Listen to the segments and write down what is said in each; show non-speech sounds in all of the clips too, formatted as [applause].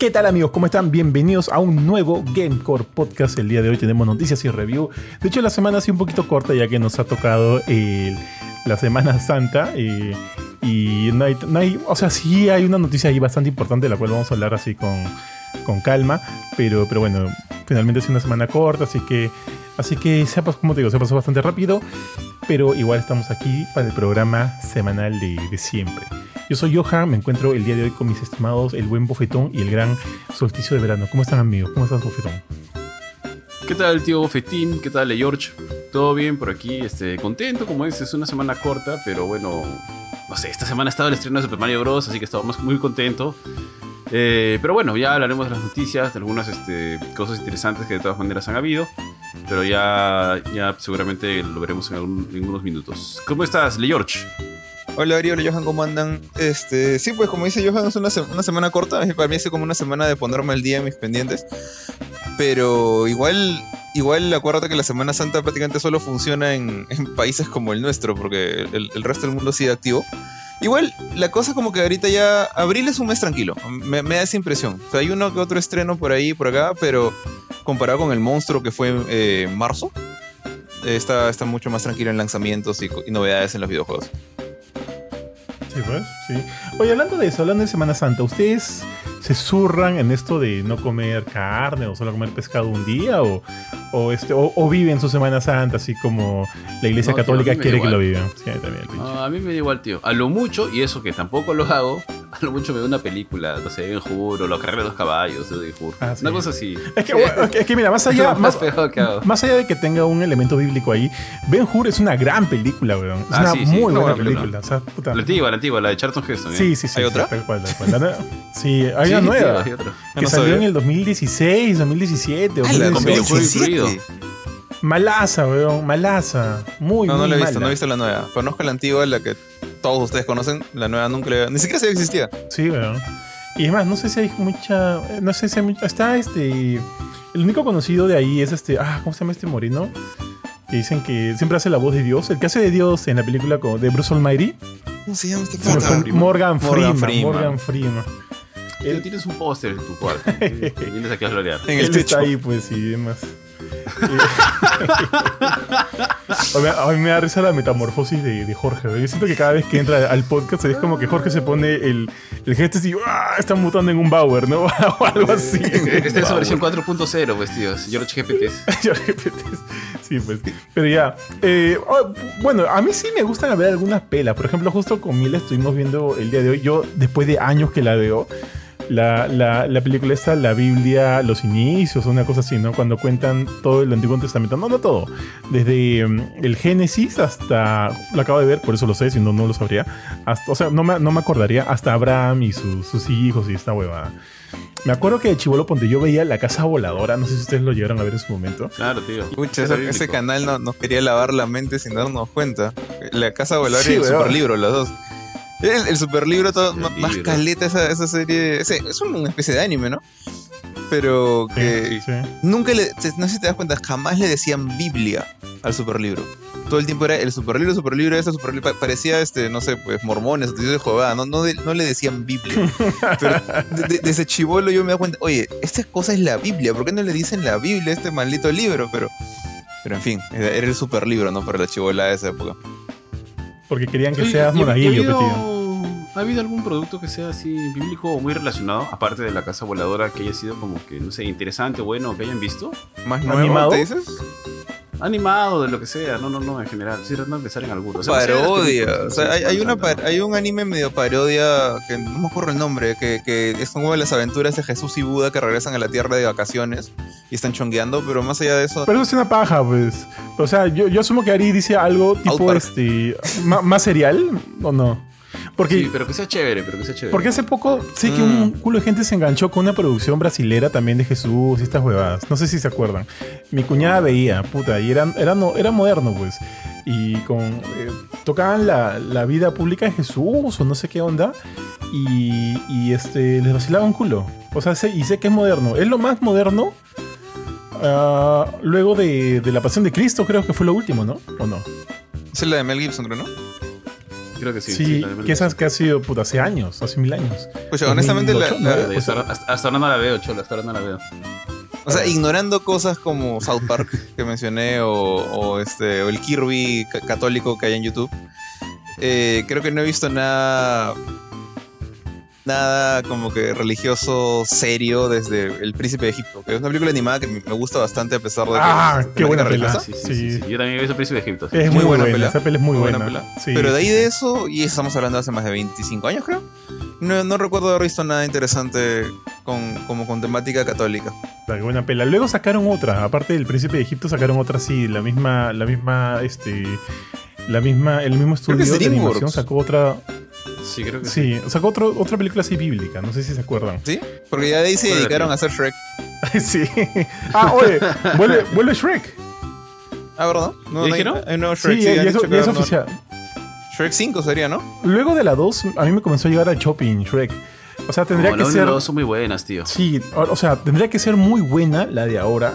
¿Qué tal amigos? ¿Cómo están? Bienvenidos a un nuevo Gamecore Podcast. El día de hoy tenemos noticias y review. De hecho la semana ha sido un poquito corta ya que nos ha tocado el- la Semana Santa. eh, y no hay, no hay- o sea, sí hay una noticia ahí bastante importante de la cual vamos a hablar así con, con calma. Pero, pero bueno, finalmente es una semana corta, así que, así que se como te digo, se pasó bastante rápido. Pero igual estamos aquí para el programa semanal de siempre. Yo soy Johan, me encuentro el día de hoy con mis estimados el buen Bofetón y el gran solsticio de verano. ¿Cómo están amigos? ¿Cómo estás Bofetón? ¿Qué tal, tío Fetín? ¿Qué tal, George? ¿Todo bien por aquí? Este, contento, como dices, es una semana corta, pero bueno, no sé, esta semana ha estado el estreno de Super Mario Bros., así que estamos muy contentos. Eh, pero bueno, ya hablaremos de las noticias, de algunas este, cosas interesantes que de todas maneras han habido, pero ya, ya seguramente lo veremos en, algún- en unos minutos. ¿Cómo estás, Le George? Hola Ari, hola Johan, ¿cómo andan? Este, sí, pues como dice Johan, es una, se- una semana corta. Para mí es como una semana de ponerme al día en mis pendientes. Pero igual, igual acuérdate que la Semana Santa prácticamente solo funciona en, en países como el nuestro, porque el, el resto del mundo sigue activo. Igual, la cosa como que ahorita ya, abril es un mes tranquilo, me, me da esa impresión. O sea, hay uno que otro estreno por ahí, por acá, pero comparado con el monstruo que fue eh, marzo, eh, está, está mucho más tranquilo en lanzamientos y, y novedades en los videojuegos. Sí, pues. Oye, hablando de eso, hablando de Semana Santa, ¿ustedes se zurran en esto de no comer carne o solo comer pescado un día? ¿O, o, este, o, o viven su Semana Santa así como la Iglesia No, tío, Católica a mí me quiere da que lo igual. vivan? Sí, a mí también. Ah, a mí me da igual, tío. A lo mucho, y eso que tampoco lo hago, a lo mucho me veo una película, no sé, Ben Hur o La carrera de los caballos de Hur. Ah, sí. Una cosa así. Es que, bueno, es que mira, más allá, [laughs] más más, feo que hago. más allá de que tenga un elemento bíblico ahí, Ben Hur es una gran película, weón. Es Ah, una sí, sí, muy una buena película. O sea, puta. La antigua, la antigua, la de Charlton Heston. ¿eh? Sí, sí, sí. ¿Hay sí, otra? tal cual, tal cual. La Sí, hay Sí, una tío, nueva. hay otra. que no salió sabía. en el 2016, 2017. Ah, la 2018. con incluido. Malaza, weón, malaza. Muy, No, no muy la he visto, mala. no he visto la nueva. Conozco la antigua, la que todos ustedes conocen. La nueva nunca la Ni siquiera sabía que existía. Sí, weón. Y es más, no sé si hay mucha. No sé si hay mucha. Está este. El único conocido de ahí es este. Ah, ¿cómo se llama este moreno? Que dicen que siempre hace la voz de Dios. El que hace de Dios en la película de Bruce Almighty. ¿Cómo se llama este Morgan fue- Freeman. Morgan Morgan Freeman. Morgan Freeman. Él, tienes un póster en tu cuarto. [laughs] Vienes aquí a florear. En el él techo. está ahí, pues, y demás. [laughs] a, mí, me da risa la metamorfosis de, de Jorge. Yo siento que cada vez que entra al podcast es como que Jorge se pone el, el gesto y ¡ah! está mutando en un Bauer, ¿no? [laughs] o algo así. [laughs] Esta es su versión 4.0, pues, tío. George GPT. Ya repetes. Sí, pues. Pero ya. eh, oh, bueno, a mí sí me gustan ver algunas pelas. Por ejemplo, justo con Mila estuvimos viendo el día de hoy. Yo, después de años que la veo, la, la, la película esta, la Biblia, los inicios, una cosa así, ¿no? Cuando cuentan todo el Antiguo Testamento. No, no todo. Desde mm, el Génesis hasta. Lo acabo de ver, por eso lo sé, si no, no lo sabría. Hasta, o sea, no me, no me acordaría. Hasta Abraham y sus- sus hijos y esta huevada. Me acuerdo que de Chivolo Ponte yo veía La Casa Voladora. No sé si ustedes lo llegaron a ver en su momento. Claro, tío. Pucha, ese, ese canal no- nos quería lavar la mente sin darnos cuenta. La Casa Voladora Sí, y el. Superlibro, los dos. El, el Superlibro, todo, Superlibro. más caleta esa, esa serie. ese- es una especie de anime, ¿no? Pero que Sí, sí. nunca le. No sé si te das cuenta, jamás le decían Biblia al Superlibro. Todo el tiempo era el Superlibro, Superlibro, ese Superlibro. pa- Parecía, este, no sé, pues mormones, de Jehová. No, no, de- no le decían Biblia. Pero de- de- desde chivolo yo me doy cuenta, oye, esta cosa es la Biblia, ¿por qué no le dicen la Biblia a este maldito libro? Pero, pero en fin, era era el super libro, ¿no? Para la chivola de esa época. Porque querían que Oye, seas ¿y- y ha monaguillo, habido- petido. ¿Ha habido algún producto que sea así bíblico o muy relacionado, aparte de la casa voladora, que haya sido como que, no sé, interesante, bueno, que hayan visto? ¿Más nuevo, ¿Animado? te dices? Animado, de lo que sea, no, no, no, en general, sí, de pensar en alguno. O sea, parodia. no sé, O sea, hay, una par- hay un anime medio parodia que no me acuerdo el nombre, que, que es como las aventuras de Jesús y Buda que regresan a la tierra de vacaciones y están chongueando, pero más allá de eso. Pero eso es una paja, pues. O sea, yo, yo asumo que Ari dice algo tipo este. ¿Más serial o no? Porque, Sí, pero que sea chévere, pero que sea chévere. porque hace poco sé que Mm. un culo de gente se enganchó con una producción brasilera también de Jesús y estas huevadas. No sé si se acuerdan. Mi cuñada veía, puta, y era, era, no, era moderno, pues. Y con. eh, tocaban la, la vida pública de Jesús o no sé qué onda. Y, y este, les vacilaba un culo. O sea, sé, y sé que es moderno. Es lo más moderno. ah, luego de, de la pasión de Cristo, creo que fue lo último, ¿no? ¿O no? Es la de Mel Gibson, creo, ¿no? Creo que sí. Sí, que esas que ha sido puta, hace años, hace mil años. Pues honestamente, la- 2008, la- ¿no? gusta. Hasta, ahora- hasta- hasta ahora no la veo, Cholo, hasta ahora no la veo. o sea, ignorando cosas como South Park [laughs] que mencioné o, o este, o el Kirby ca- católico que hay en YouTube, eh, creo que no he visto nada nada como que religioso serio desde El Príncipe de Egipto, que es una película animada que me gusta bastante a pesar de que Ah, es qué buena religiosa. Sí, sí, sí, Sí. sí. Yo también he visto Príncipe de Egipto. sí. Es Muy muy, buena buena, pela. esa es muy, buena. Sí, Pero de ahí sí. de eso, y estamos hablando de hace más de 25 años, creo. No, no recuerdo haber visto nada interesante con, como con temática católica. La qué buena pela. Luego sacaron otra, aparte del Príncipe de Egipto sacaron otra sí, la misma, la misma, este, la misma, el mismo estudio es de animación sacó otra, Sí, creo que sí. sí, sacó otro, otra película así bíblica, no sé si se acuerdan. ¿Sí? Porque ya de ahí se dedicaron tío. a hacer Shrek. [laughs] sí. Ah, oye, vuelve, vuelve Shrek. Ah, ¿verdad? No, no hay, dijeron? hay un nuevo Shrek. Sí, sí, ya, han ya es, a oficial. Shrek 5 sería, ¿no? Luego de la 2, a mí me comenzó a llegar al shopping Shrek. O sea, tendría Como que la y ser. la dos son muy buenas, tío. Sí, o, o sea, tendría que ser muy buena la de ahora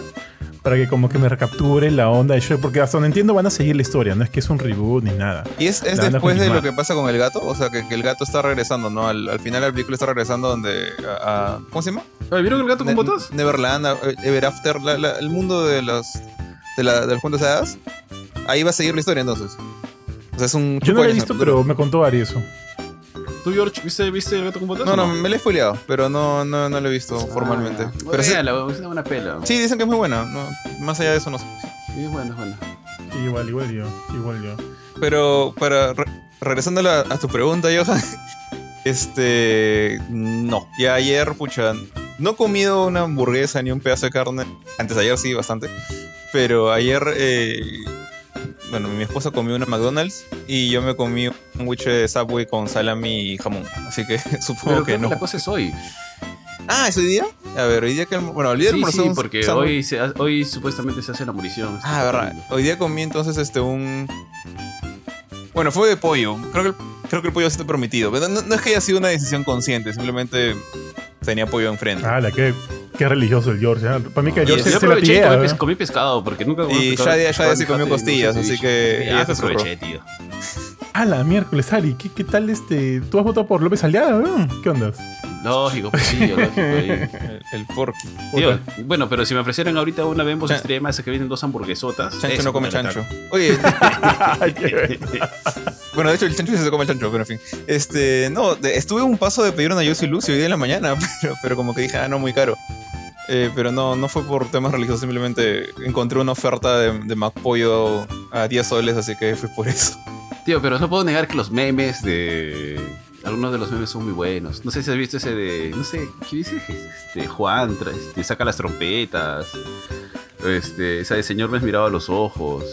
para que como que me recapture la onda de Shrek, porque hasta donde entiendo van a seguir la historia, no es que es un reboot ni nada. Y es, es después de lo que pasa con el gato. O sea, que, que el gato está regresando, ¿no? Al, al final de la película está regresando donde. A, a- ¿Cómo se llama? ¿Vieron el gato con Ne- botas? Neverland, a- Ever After, la- la- el mundo de los. de, la, de los cuentos de hadas. Ahí va a seguir la historia entonces. O sea, es un. Yo no la he visto, el pero me contó Ari eso. ¿Tú, George, viste, viste el gato con botas? No, no, me la he spoileado, pero no, no, no lo he visto formalmente. Ah, pero sí, es una buena pela. sí, dicen que es muy buena. no, más allá de eso, no sé. Sí, es buena, es buena. Igual, igual yo, igual yo. Pero para re- regresando a, la- a tu pregunta, Johan, [laughs] este no. Ya ayer, pucha, no he comido una hamburguesa ni un pedazo de carne. Antes de ayer sí, bastante. Pero ayer, eh, bueno, mi esposa comió una McDonald's y yo me comí un sándwich de Subway con salami y jamón. Así que [laughs] supongo Pero que no. la cosa es hoy. Ah, ¿es hoy día? A ver, hoy día que... Bueno, hoy día Sí, sí, porque sándwich- hoy, se ha- hoy supuestamente se hace la morición. Ah, verdad. Hoy día comí entonces este un. Bueno, fue de pollo. Creo que el, creo que el pollo está permitido. Pero no, no es que haya sido una decisión consciente, simplemente tenía pollo enfrente. Ah, la que qué religioso el George. ¿eh? Para mí que George yo se, Yo se la aproveché y pillea. comí, ¿eh? comí pescado, porque nunca comí Y pescado sí en comió costillas, así que ya Ah, se aproveché, tío. Ah, la miércoles, Ari. ¿Qué, qué tal este? ¿Tú has votado por López Aliaga? eh? ¿Qué onda? Lógico, pues sí, lógico. [laughs] ahí. El, el porky. Tío, bueno, pero si me ofrecieran ahorita una Bembos extrema, esas que vienen dos hamburguesotas. Chancho no come chancho. [laughs] Oye, [laughs] bueno. de hecho el chancho sí se come chancho, pero en fin. Este, no, de- estuve un paso de pedir una Yossi Lucy hoy día en la mañana, pero, pero como que dije, ah, no, muy caro. Eh, pero no, no fue por temas religiosos, simplemente encontré una oferta de, de McPollo a 10 soles, así que fui por eso. Tío, pero no puedo negar que los memes de. Algunos de los memes son muy buenos. No sé si has visto ese de. No sé, ¿qué dice? Este, Juan este, saca las trompetas. Este, esa de señor me has mirado a los ojos.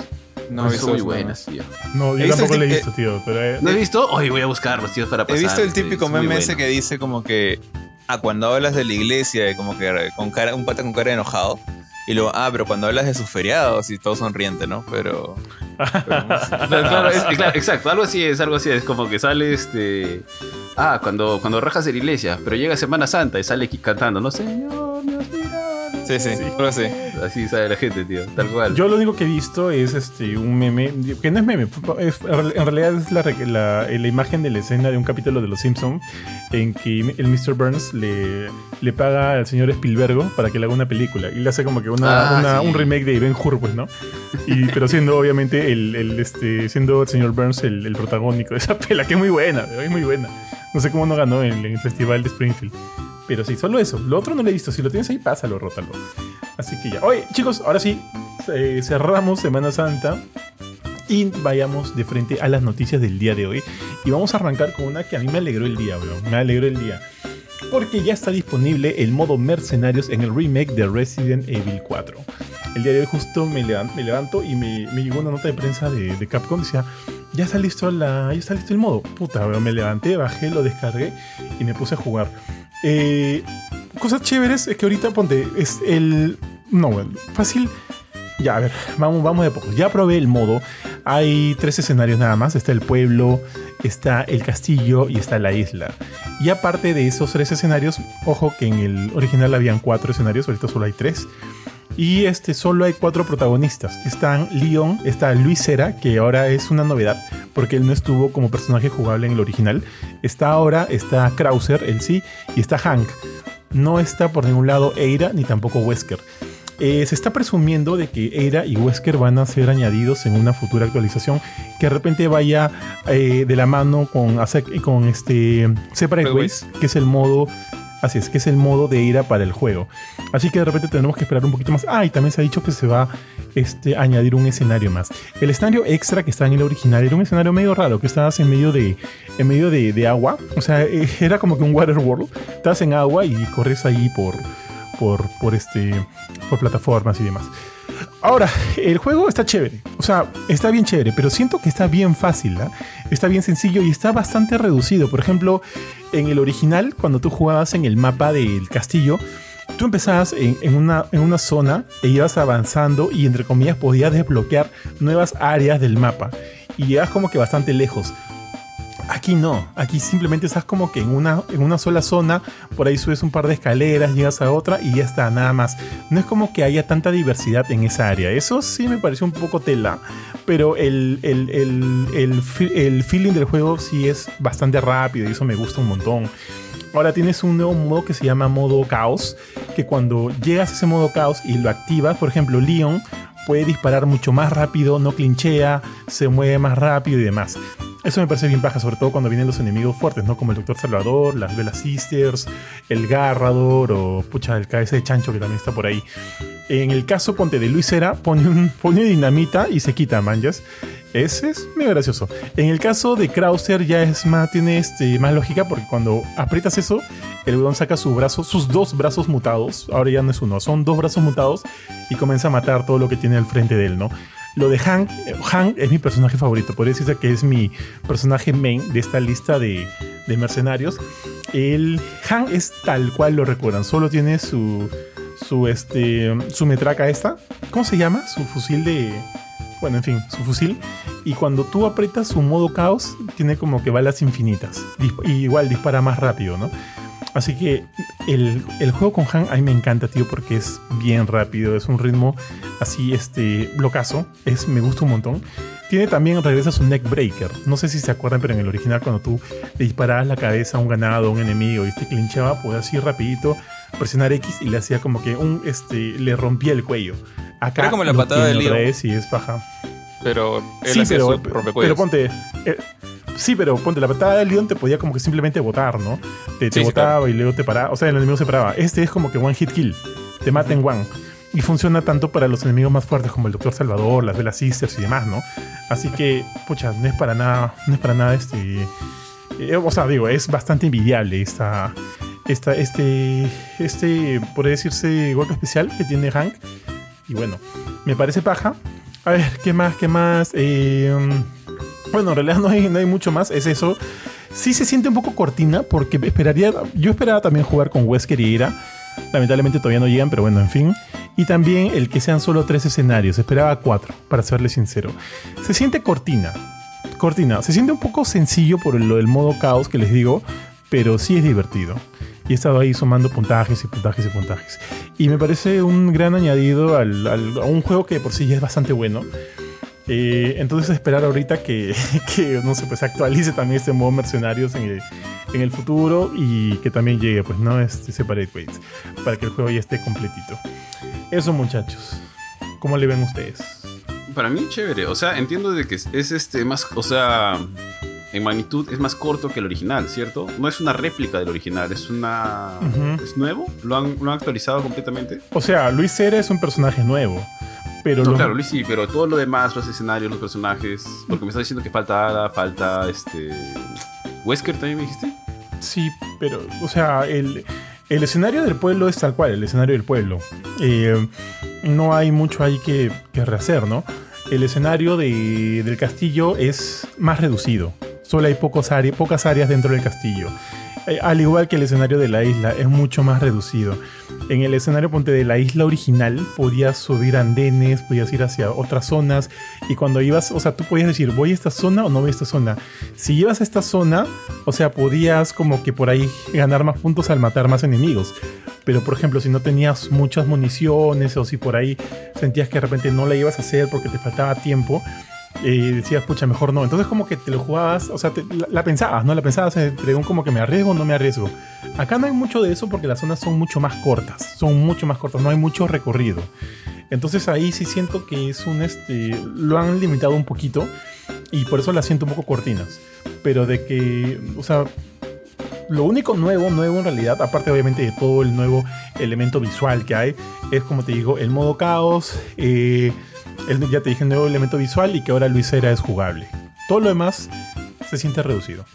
No, he visto son muy buenas, tío. No, He yo visto tampoco lo he visto, tío. Pero, eh, ¿No he visto? Hoy voy a buscarlos, tío, para He pasar. visto el típico meme ese que dice como que, ah, cuando hablas de la iglesia, y como que con cara, un pata con cara de enojado. Y luego, ah, pero cuando hablas de sus feriados y todo sonriente, ¿no? Pero... pero- Claro, [laughs] claro, es- claro, exacto, algo así es, algo así es, como que sale este. Ah, cuando, cuando rajas de la iglesia, pero llega Semana Santa y sale aquí cantando, no Señor, me has mirado. sí, sí, algo así. Así sabe la gente, tío, tal cual. Yo lo único que he visto es este un meme, que no es meme, es- en realidad es la, la- la imagen de la escena de un capítulo de Los Simpsons en que el Mr. Burns le, le paga al señor Spielberg para que le haga una película y le hace como que una, Ah, una- sí. un remake de Ben Hur, pues, ¿no? Y, pero siendo obviamente el, el, este, siendo el señor Burns el, el protagónico de esa pela, que es muy buena, es muy buena. No sé cómo no ganó en, el festival de Springfield. Pero sí, solo eso. Lo otro no lo he visto. Si lo tienes ahí, pásalo, rótalo. Así que ya. Oye, chicos, ahora sí. eh, cerramos Semana Santa. Y vayamos de frente a las noticias del día de hoy. Y vamos a arrancar con una que a mí me alegró el día, bro. Me alegró el día. Porque ya está disponible el modo mercenarios en el remake de Resident Evil 4. El día de hoy justo me levanto, me levanto y me, me llegó una nota de prensa de, de Capcom. Decía, ya está listo la, ya está listo el modo. Puta, me levanté, bajé, lo descargué y me puse a jugar. Eh, cosas chéveres es que ahorita ponte, es el... No, fácil. Ya, a ver, vamos, vamos de poco. Ya probé el modo. Hay tres escenarios nada más. Está el pueblo, está el castillo y está la isla. Y aparte de esos tres escenarios, ojo que en el original habían cuatro escenarios, ahorita solo hay tres. Y este solo hay cuatro protagonistas. Están Leon, está Luis Cera, que ahora es una novedad, porque él no estuvo como personaje jugable en el original. Está ahora, está Krauser, el sí, y está Hank. No está por ningún lado Eira ni tampoco Wesker. Eh, se está presumiendo de que Eira y Wesker van a ser añadidos en una futura actualización que de repente vaya eh, de la mano con, con este Separate Ways, que es el modo Así es, que es el modo de ira para el juego. Así que de repente tenemos que esperar un poquito más. Ah, y también se ha dicho que se va este, a añadir un escenario más. El escenario extra que estaba en el original era un escenario medio raro, que estabas en medio de, en medio de, agua. O sea, eh, [laughs] era como que un water world. Estabas en agua y corres ahí por, por, por, este, por plataformas y demás. Ahora, el juego está chévere. O sea, está bien chévere, pero siento que está bien fácil, ¿ah? Está bien sencillo y está bastante reducido. Por ejemplo, en el original, cuando tú jugabas en el mapa del castillo, tú empezabas en, una, en una zona e ibas avanzando y entre comillas podías desbloquear nuevas áreas del mapa. Y llegas como que bastante lejos. Aquí no, aquí simplemente estás como que en una, en una sola zona, por ahí subes un par de escaleras, llegas a otra y ya está, nada más. No es como que haya tanta diversidad en esa área. Eso sí me pareció un poco tela, pero el, el, el feeling del juego sí es bastante rápido y eso me gusta un montón. Ahora tienes un nuevo modo que se llama modo caos, que cuando llegas a ese modo caos y lo activas, por ejemplo, Leon puede disparar mucho más rápido, no clinchea, se mueve más rápido y demás. Eso me parece bien baja, sobre todo cuando vienen los enemigos fuertes, ¿no? Como el Doctor Salvador, las Velas Sisters, el Garrador o pucha, el cabeza de chancho que también está por ahí. En el caso, ponte de Luis Era, pone, un, pone dinamita y se quita manjas. Ese es muy gracioso. En el caso de Krauser ya es más, tiene este, más lógica porque cuando aprietas eso, el weón saca su brazo, sus dos brazos mutados, ahora ya no es uno, son dos brazos mutados y comienza a matar todo lo que tiene al frente de él, ¿no? Lo de Hank, Hank es mi personaje favorito, podría decirse que es mi personaje main de esta lista de, mercenarios. El Hank es tal cual lo recuerdan, solo tiene su, su, este, su metraca esta. ¿Cómo se llama? Su fusil de... Bueno, en fin, su fusil. Y cuando tú aprietas su modo caos, tiene como que balas infinitas. y igual dispara más rápido, ¿no? Así que el, juego con Han a mí me encanta, tío, porque es bien rápido, es un ritmo así, este, blocazo, es, me gusta un montón. Tiene también, regresa su neck breaker. No sé si se acuerdan, pero en el original cuando tú le disparabas la cabeza a un ganado, a un enemigo y te clinchaba, podía así rapidito presionar X y le hacía como que un, este, le rompía el cuello. Acá Era como la patada del lío. Y es paja. Pero sí, pero, pero ponte, eh, Sí, pero ponte la patada del león te podía como que simplemente botar, ¿no? Te, te botaba y luego te paraba. O sea, el enemigo se paraba. Este es como que one hit kill. Te mata en one. Y funciona tanto para los enemigos más fuertes como el Doctor Salvador, las Velas Sisters y demás, ¿no? Así que, pucha, no es para nada, no es para nada este. Eh, o sea, digo, es bastante envidiable esta, esta, este, este, por decirse, golpe especial que tiene Hank. Y bueno, me parece paja. A ver, ¿qué más? ¿Qué más? Eh, bueno, en realidad no hay, mucho más, es eso. Sí se siente un poco cortina porque esperaría, yo esperaba también jugar con Wesker y Ira. Lamentablemente todavía no llegan, pero bueno, en fin. Y también el que sean solo tres escenarios. Esperaba cuatro, para serle sincero. Se siente cortina. Cortina. Se siente un poco sencillo por lo del modo caos que les digo, pero sí es divertido. Y he estado ahí sumando puntajes y puntajes y puntajes. Y me parece un gran añadido al, a un juego que por sí ya es bastante bueno. Eh, entonces esperar ahorita que, [laughs] que, no sé, pues actualice también este modo mercenarios en el, en el futuro y que también llegue, pues, ¿no? Este Separate Ways, para que el juego ya esté completito. Eso, muchachos. ¿Cómo le ven ustedes? Para mí, chévere. O sea, entiendo de que es, este más, o sea, en magnitud es más corto que el original, ¿cierto? No es una réplica del original, es una... ¿Es nuevo? ¿Lo han, ¿Lo han actualizado completamente? O sea, Luis Cera es un personaje nuevo. Pero no, claro, Luis sí, pero todo lo demás, los escenarios, los personajes. Porque me estás diciendo que falta Ada, falta este. Wesker también me dijiste. Sí, pero, o sea, el, el escenario del pueblo es tal cual, el escenario del pueblo. Eh, no hay mucho ahí que, que rehacer, ¿no? El escenario de, del castillo es más reducido. Solo hay pocos pocas áreas dentro del castillo. Eh, al igual que el escenario de la isla, es mucho más reducido. En el escenario ponte de la isla original podías subir andenes, podías ir hacia otras zonas y cuando ibas, o sea, tú podías decir, voy a esta zona o no voy a esta zona. Si ibas a esta zona, o sea, podías como que por ahí ganar más puntos al matar más enemigos. Pero por ejemplo, si no tenías muchas municiones o si por ahí sentías que de repente no la ibas a hacer porque te faltaba tiempo, y decías, pucha, mejor no. Entonces como que te lo jugabas, o sea, te- la, la pensabas, ¿no? La pensabas entre un como que me arriesgo o no me arriesgo. Acá no hay mucho de eso porque las zonas son mucho más cortas, son mucho más cortas, no hay mucho recorrido. Entonces ahí sí siento que es un, este, lo han limitado un poquito y por eso las siento un poco cortinas. Pero de que, o sea, lo único nuevo, nuevo en realidad, aparte obviamente de todo el nuevo elemento visual que hay, es como te digo, el modo caos, eh, el- ya te dije, el nuevo elemento visual y que ahora Luisera es jugable. Todo lo demás se siente reducido.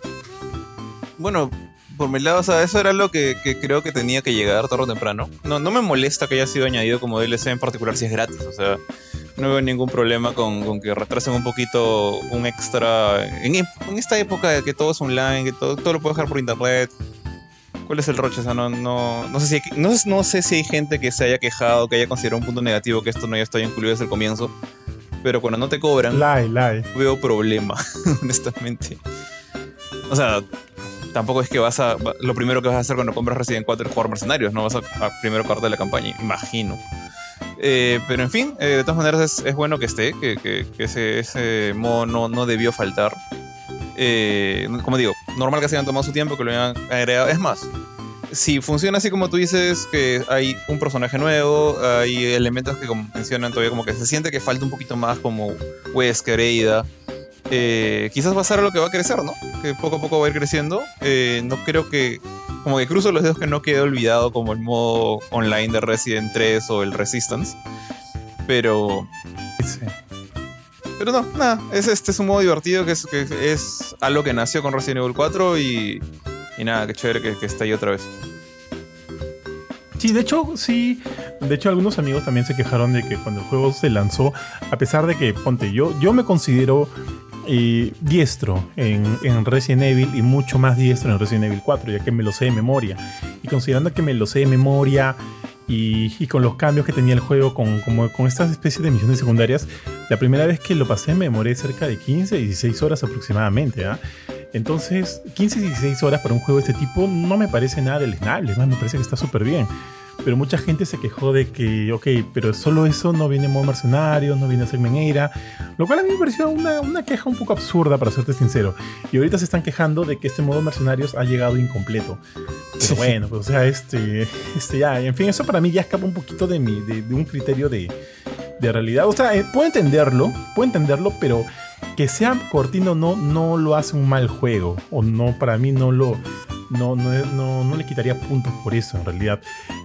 Bueno, por mi lado, o sea, eso era lo que, creo que tenía que llegar tarde o temprano. No, no me molesta que haya sido añadido como DLC en particular si es gratis, o sea, no veo ningún problema con, con que retrasen un poquito un extra. En, en esta época de que todo es online, que todo, todo lo puedes dejar por internet. ¿Cuál es el roche? O sea, no, no, no, sé si hay, no, no sé si hay gente que se haya quejado, que haya considerado un punto negativo que esto no haya estado incluido desde el comienzo. Pero cuando no te cobran, Lie, lie. veo problema, [laughs] honestamente. O sea, tampoco es que vas a. Lo primero que vas a hacer cuando compras Resident 4 es jugar mercenarios, no vas a, a primero parte la campaña, imagino. Eh, pero en fin, eh, de todas maneras es, es bueno que esté, que, que- que ese, ese modo no, no debió faltar. Eh, como digo, normal que se hayan tomado su tiempo, que lo hayan agregado. Es más, si funciona así como tú dices, que hay un personaje nuevo, hay elementos que como mencionan todavía como que se siente que falta un poquito más como Wesker, Eida, eh, quizás va a ser lo que va a crecer, ¿no? Que poco a poco va a ir creciendo. Eh, no creo que, como que cruzo los dedos que no quede olvidado como el modo online de Resident 3 o el Resistance. Pero, Sí. Pero no, nada, es, este es un modo divertido que es, que es algo que nació con Resident Evil 4 y, y nada, qué chévere que, que está ahí otra vez. Sí, de hecho, sí. De hecho, algunos amigos también se quejaron de que cuando el juego se lanzó, a pesar de que, ponte, yo, yo me considero eh, diestro en, en Resident Evil y mucho más diestro en Resident Evil 4, ya que me lo sé de memoria. Y considerando que me lo sé de memoria y, y con los cambios que tenía el juego, con, como, con estas especies de misiones secundarias, la primera vez que lo pasé me demoré cerca de 15, 16 horas aproximadamente. ¿ah? Entonces, 15, 16 horas para un juego de este tipo no me parece nada deleznable, más me parece que está súper bien. Pero mucha gente se quejó de que, ok, pero solo eso no viene en modo mercenario, no viene a ser Meneira, lo cual a mí me pareció una, una queja un poco absurda, para serte sincero. Y ahorita se están quejando de que este modo mercenarios ha llegado incompleto. Pero bueno, pues o sea, este, este ya, en fin, eso para mí ya escapa un poquito de, mi, de, de un criterio de, de realidad. O sea, eh, puedo entenderlo, puedo entenderlo, pero que sea cortino no, no lo hace un mal juego. O no, para mí no lo. No, no, no, no le quitaría puntos por eso en realidad.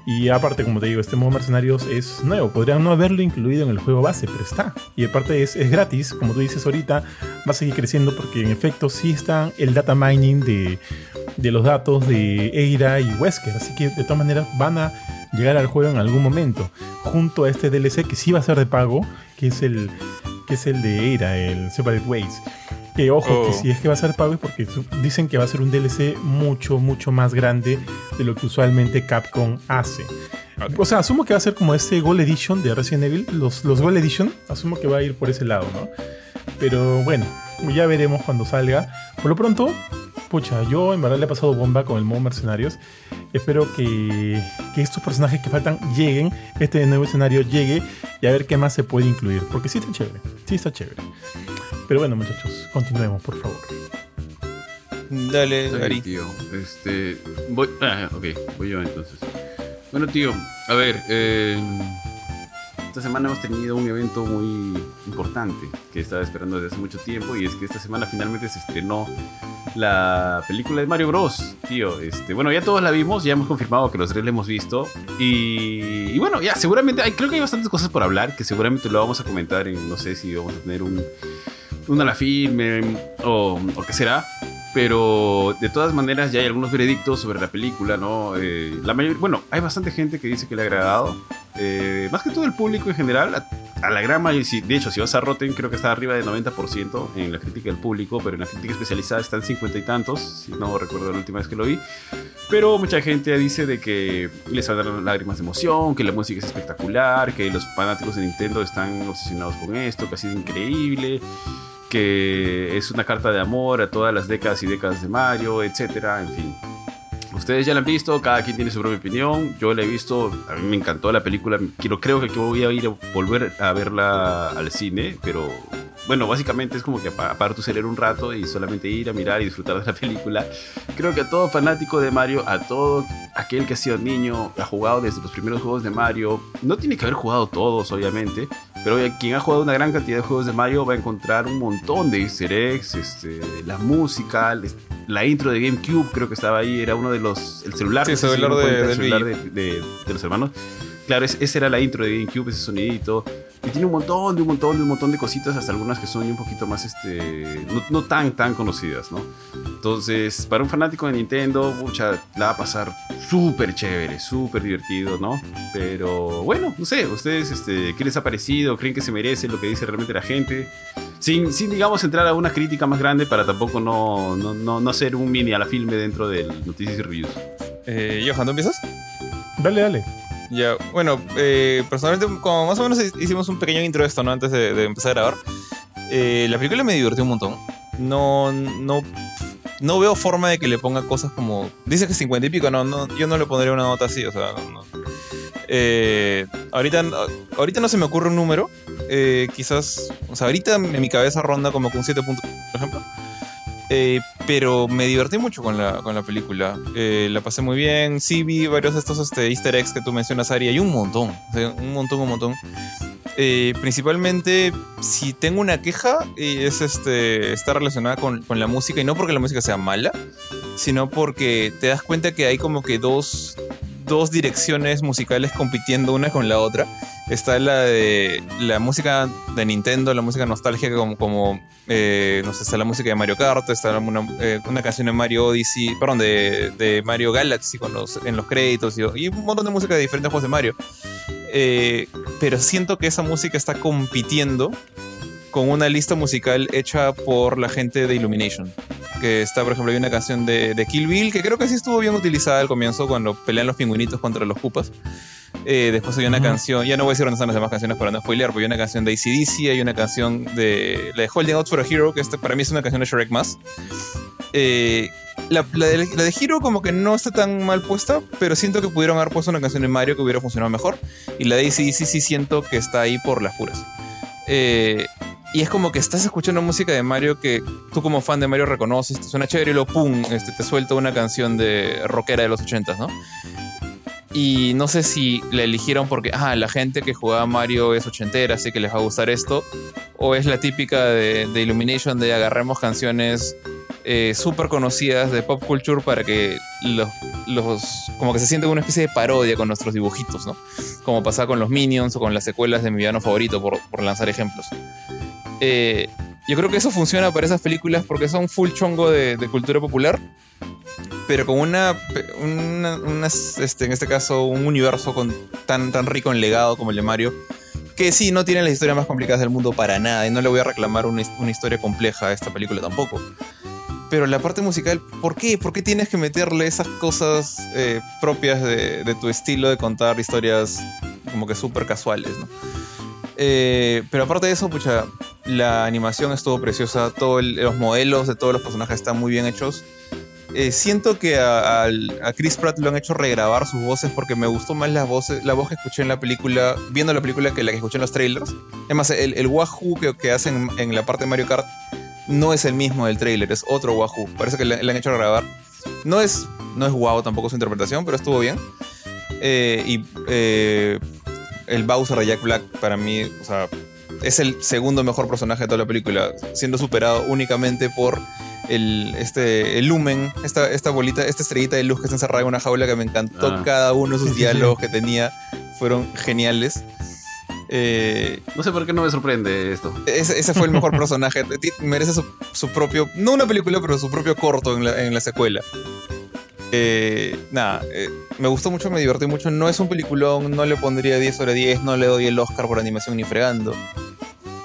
Y aparte, como te digo, este modo mercenarios es nuevo. Podrían no haberlo incluido en el juego base, pero está. Y aparte es, es gratis, como tú dices ahorita, va a seguir creciendo porque en efecto sí está el data mining de, de los datos de Eira y Wesker. Así que de todas maneras van a llegar al juego en algún momento. Junto a este DLC que sí va a ser de pago, que es el, que es el de Eira, el Separate Ways. Que ojo, que Oh. si es que va a ser pago es porque dicen que va a ser un DLC mucho, mucho más grande de lo que usualmente Capcom hace. Ok. O sea, asumo que va a ser como este Gold Edition de Resident Evil. Los, los Gold Edition, asumo que va a ir por ese lado, ¿no? Pero bueno, ya veremos cuando salga. Por lo pronto, pucha, yo en verdad le he pasado bomba con el modo Mercenarios. Espero que, que estos personajes que faltan lleguen, este nuevo escenario llegue y a ver qué más se puede incluir. Porque sí está chévere, sí está chévere. Pero bueno, muchachos, continuemos, por favor. Dale, Gary. tío. Este. Voy. Ah, ok, voy yo entonces. Bueno, tío, a ver. eh, esta semana hemos tenido un evento muy importante que estaba esperando desde hace mucho tiempo. Y es que esta semana finalmente se estrenó la película de Mario Bros. Tío, este. Bueno, ya todos la vimos, ya hemos confirmado que los tres la hemos visto. Y, y bueno, ya, seguramente. Creo que hay bastantes cosas por hablar que seguramente lo vamos a comentar en. No sé si vamos a tener un. Una la filme o, o qué será. Pero de todas maneras ya hay algunos veredictos sobre la película, ¿no? Eh, la mayoría, bueno, hay bastante gente que dice que le ha agradado. Eh, más que todo el público en general. A, a la gran mayoría, de hecho, si vas a Rotten, creo que está arriba del 90% en la crítica del público, pero en la crítica especializada están 50 y tantos, si no recuerdo la última vez que lo vi. Pero mucha gente dice de que les saldrán lágrimas de emoción, que la música es espectacular, que los fanáticos de Nintendo están obsesionados con esto, que ha sido increíble que es una carta de amor a todas las décadas y décadas de Mario, etcétera, en fin. Ustedes ya la han visto, cada quien tiene su propia opinión. Yo la he visto, a mí me encantó la película. Quiero, creo que voy a ir a volver a verla al cine, pero bueno, básicamente es como que apagar tu cerebro un rato y solamente ir a mirar y disfrutar de la película. Creo que a todo fanático de Mario, a todo aquel que ha sido niño, ha jugado desde los primeros juegos de Mario, no tiene que haber jugado todos, obviamente, pero quien ha jugado una gran cantidad de juegos de Mario va a encontrar un montón de easter eggs, este, la música, la intro de GameCube creo que estaba ahí, era uno de los, el celular, sí, celular, de, celular de, de los hermanos. Claro, esa era la intro de GameCube, ese sonidito. Y tiene un montón, de un montón, de un montón de cositas, hasta algunas que son un poquito más, este, no, tan, tan conocidas, ¿no? Entonces, para un fanático de Nintendo, mucha, la va a pasar súper chévere, súper divertido, ¿no? Pero bueno, no sé, ustedes, este, ¿qué les ha parecido? ¿Creen que se merece lo que dice realmente la gente? Sin, sin digamos, entrar a una crítica más grande para tampoco no, no, no, no hacer un mini a la filme dentro del Noticias y Reviews. Eh, Johan, ¿tú empiezas? Dale, dale. Ya, bueno, eh, personalmente, como más o menos hicimos un pequeño intro de esto, ¿no? Antes de, empezar a grabar. Eh, la película me divirtió un montón. No, no, no veo forma de que le ponga cosas como. Dice que 50 y pico, no, no yo no le pondría una nota así, o sea, no. Eh, ahorita, ahorita no se me ocurre un número. quizás, o sea, ahorita en mi cabeza ronda como con 7 puntos, por ejemplo. Eh, pero me divertí mucho con la, con la película. Eh, la pasé muy bien. Sí vi varios de estos este, easter eggs que tú mencionas, Ari. Hay un montón. un montón, un montón. Eh, principalmente, si tengo una queja, es este, está relacionada con, con, la música. Y no porque la música sea mala, sino porque te das cuenta que hay como que dos, dos direcciones musicales compitiendo una con la otra. Está la de la música de Nintendo, la música nostálgica como, como eh, no sé, está la música de Mario Kart, está una, eh, una canción de Mario Odyssey, perdón, de, de Mario Galaxy con los, en los créditos y, un montón de música de diferentes juegos de Mario. Eh, pero siento que esa música está compitiendo con una lista musical hecha por la gente de Illumination. Que está, por ejemplo, hay una canción de, de Kill Bill que creo que sí estuvo bien utilizada al comienzo cuando pelean los pingüinitos contra los Koopas. Eh, después hay una canción, ya no voy a decir dónde están las demás canciones para no spoilear, pero hay una canción de ACDC, hay una canción de, la de Holding Out for a Hero, que este, para mí es una canción de Shrek más. Eh, la, de, la, de, Hero como que no está tan mal puesta, pero siento que pudieron haber puesto una canción de Mario que hubiera funcionado mejor. Y la de ACDC sí siento que está ahí por las puras. Eh, y es como que estás escuchando música de Mario que tú como fan de Mario reconoces, te suena chévere y lo pum, este, te suelta una canción de rockera de los 80 ¿no? Y no sé si la eligieron porque, ah, la gente que jugaba Mario es ochentera, así que les va a gustar esto. O es la típica de, Illumination de agarremos canciones eh, súper conocidas de pop culture para que los, los, como que se sienten una especie de parodia con nuestros dibujitos, ¿no? Como pasaba con los Minions o con las secuelas de mi villano favorito, por, por lanzar ejemplos. Eh, yo creo que eso funciona para esas películas porque son full chongo de, de cultura popular pero con una, este, en este caso, un universo con, tan, tan rico en legado como el de Mario, que sí, no tiene las historias más complicadas del mundo para nada, y no le voy a reclamar una, historia compleja a esta película tampoco. Pero la parte musical, ¿por qué? ¿Por qué tienes que meterle esas cosas eh, propias de, tu estilo de contar historias como que súper casuales, ¿no? Eh, pero aparte de eso, pucha, la animación estuvo preciosa, todos los modelos de todos los personajes están muy bien hechos. Eh, siento que a, Chris Pratt lo han hecho regrabar sus voces porque me gustó más la voz, la voz que escuché en la película, viendo la película que la que escuché en los trailers. Es más, el, el Wahoo que, que hacen en la parte de Mario Kart no es el mismo del trailer, es otro Wahoo. Parece que le, han hecho regrabar. No es, no es guau tampoco su interpretación, pero estuvo bien. Eh, y el Bowser de Jack Black, para mí, o sea, es el segundo mejor personaje de toda la película, siendo superado únicamente por el, este, el lumen, esta, esta bolita, esta estrellita de luz que está encerrada en una jaula que me encantó ah. cada uno de sus [laughs] diálogos que tenía, fueron geniales. Eh, no sé por qué no me sorprende esto. Ese, fue el mejor [laughs] personaje. Merece su, propio, no una película, pero su propio corto en la, en la secuela. Eh, nada, eh, me gustó mucho, me divertí mucho. No es un peliculón, no le pondría 10 sobre 10, no le doy el Oscar por animación ni fregando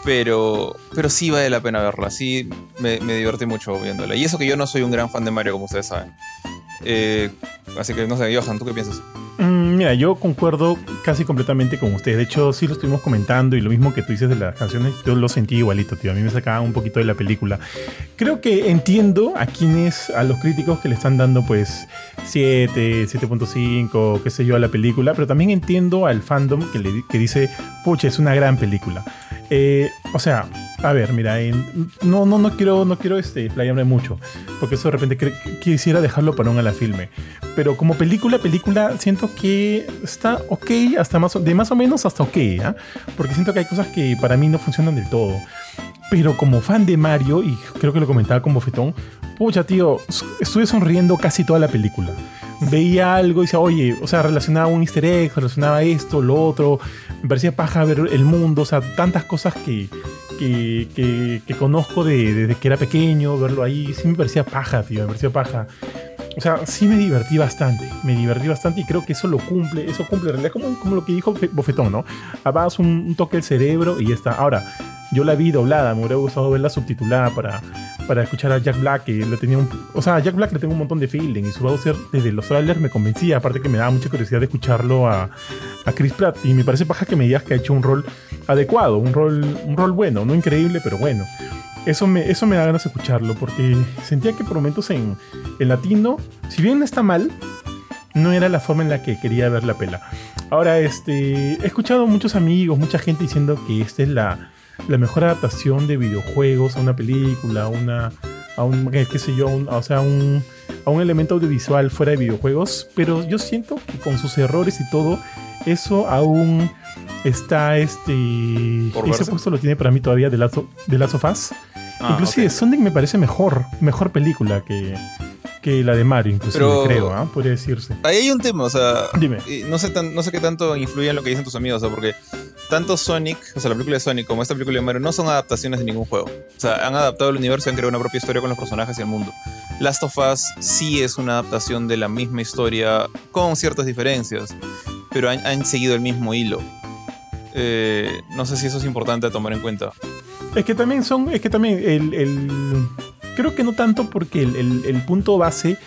pero, pero sí vale la pena verla, sí me, me divertí mucho viéndola. Y eso que yo no soy un gran fan de Mario, como ustedes saben. Eh, así que no sé, Johan, ¿tú qué piensas? Mm, mira, yo concuerdo casi completamente con ustedes. De hecho, sí lo estuvimos comentando y lo mismo que tú dices de las canciones, yo lo sentí igualito, tío. A mí me sacaba un poquito de la película. Creo que entiendo a quienes, a los críticos que le están dando pues 7, 7.5, qué sé yo, a la película, pero también entiendo al fandom que, que dice, pucha, es una gran película. Eh, o sea, A ver, mira, no, no, no quiero, no quiero este, playarme mucho, porque eso de repente quisiera dejarlo para un a la filme. Pero como película, película, siento que está ok, hasta más, de más o menos hasta ok, ¿ah? Porque siento que hay cosas que para mí no funcionan del todo. Pero como fan de Mario, y creo que lo comentaba con Bofetón, pucha, tío, estuve sonriendo casi toda la película. Veía algo y decía, oye, o sea, relacionaba un easter egg, relacionaba esto, lo otro. Me parecía paja ver el mundo, o sea, tantas cosas que, que, que- que conozco de- desde que era pequeño, verlo ahí, sí me parecía paja, tío, me parecía paja. O sea, sí me divertí bastante, me divertí bastante y creo que eso lo cumple, eso cumple en realidad como, como lo que dijo Fe- Bofetón, ¿no? Abadas un, un toque el cerebro y ya está. Ahora, yo la vi doblada, me hubiera gustado verla subtitulada para, para escuchar a Jack Black, que le tenía o sea, a Jack Black le tengo un montón de feeling y su Bowser desde los trailers me convencía, aparte que me daba mucha curiosidad de escucharlo a, a Chris Pratt y me parece paja que me digas que ha hecho un rol adecuado, un rol, un rol bueno, no increíble, pero bueno. Eso me, eso me da ganas de escucharlo porque sentía que por momentos en, en latino, si bien está mal, no era la forma en la que quería ver la pela. Ahora, este, he escuchado muchos amigos, mucha gente diciendo que esta es la, la mejor adaptación de videojuegos a una película, a una, a un, qué, qué sé yo, un- o sea, un, a un elemento audiovisual fuera de videojuegos, pero yo siento que con sus errores y todo, eso aún está, este, ese puesto lo tiene para mí todavía de Last The Last of Us. Ah, Inclusive. Sonic me parece mejor, mejor película que, que la de Mario, inclusive, Pero- creo, ¿ah? podría decirse. Ahí hay un tema, o sea, Dime. no sé, tan- no sé qué tanto influye en lo que dicen tus amigos, o sea, porque tanto Sonic, o sea, la película de Sonic como esta película de Mario no son adaptaciones de ningún juego. O sea, han adaptado el universo y han creado una propia historia con los personajes y el mundo. Last of Us sí es una adaptación de la misma historia con ciertas diferencias, pero han, han seguido el mismo hilo. Eh, no sé si eso es importante a tomar en cuenta. Es que también son, es que también el, el- creo que no tanto porque el, el- el punto base,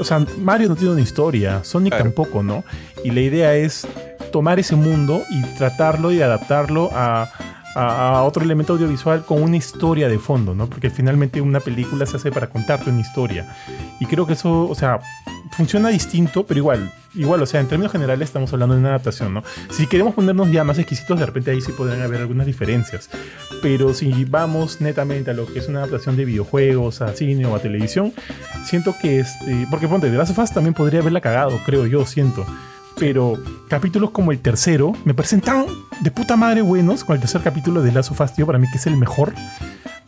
o sea, Mario no tiene una historia, Sonic Claro. tampoco, ¿no? Y la idea es tomar ese mundo y tratarlo y adaptarlo a, a- a otro elemento audiovisual con una historia de fondo, ¿no? Porque finalmente una película se hace para contarte una historia. Y creo que eso, o sea, funciona distinto, pero igual, igual, o sea, en términos generales estamos hablando de una adaptación, ¿no? Si queremos ponernos ya más exquisitos, de repente ahí sí podrían haber algunas diferencias. Pero si vamos netamente a lo que es una adaptación de videojuegos, a cine o a televisión, siento que este. Porque ponte, The Last of Us también podría haberla cagado, creo yo, siento. Pero capítulos como el tercero me parecen tan de puta madre buenos. Con el tercer capítulo de Us, tío, para mí que es el mejor.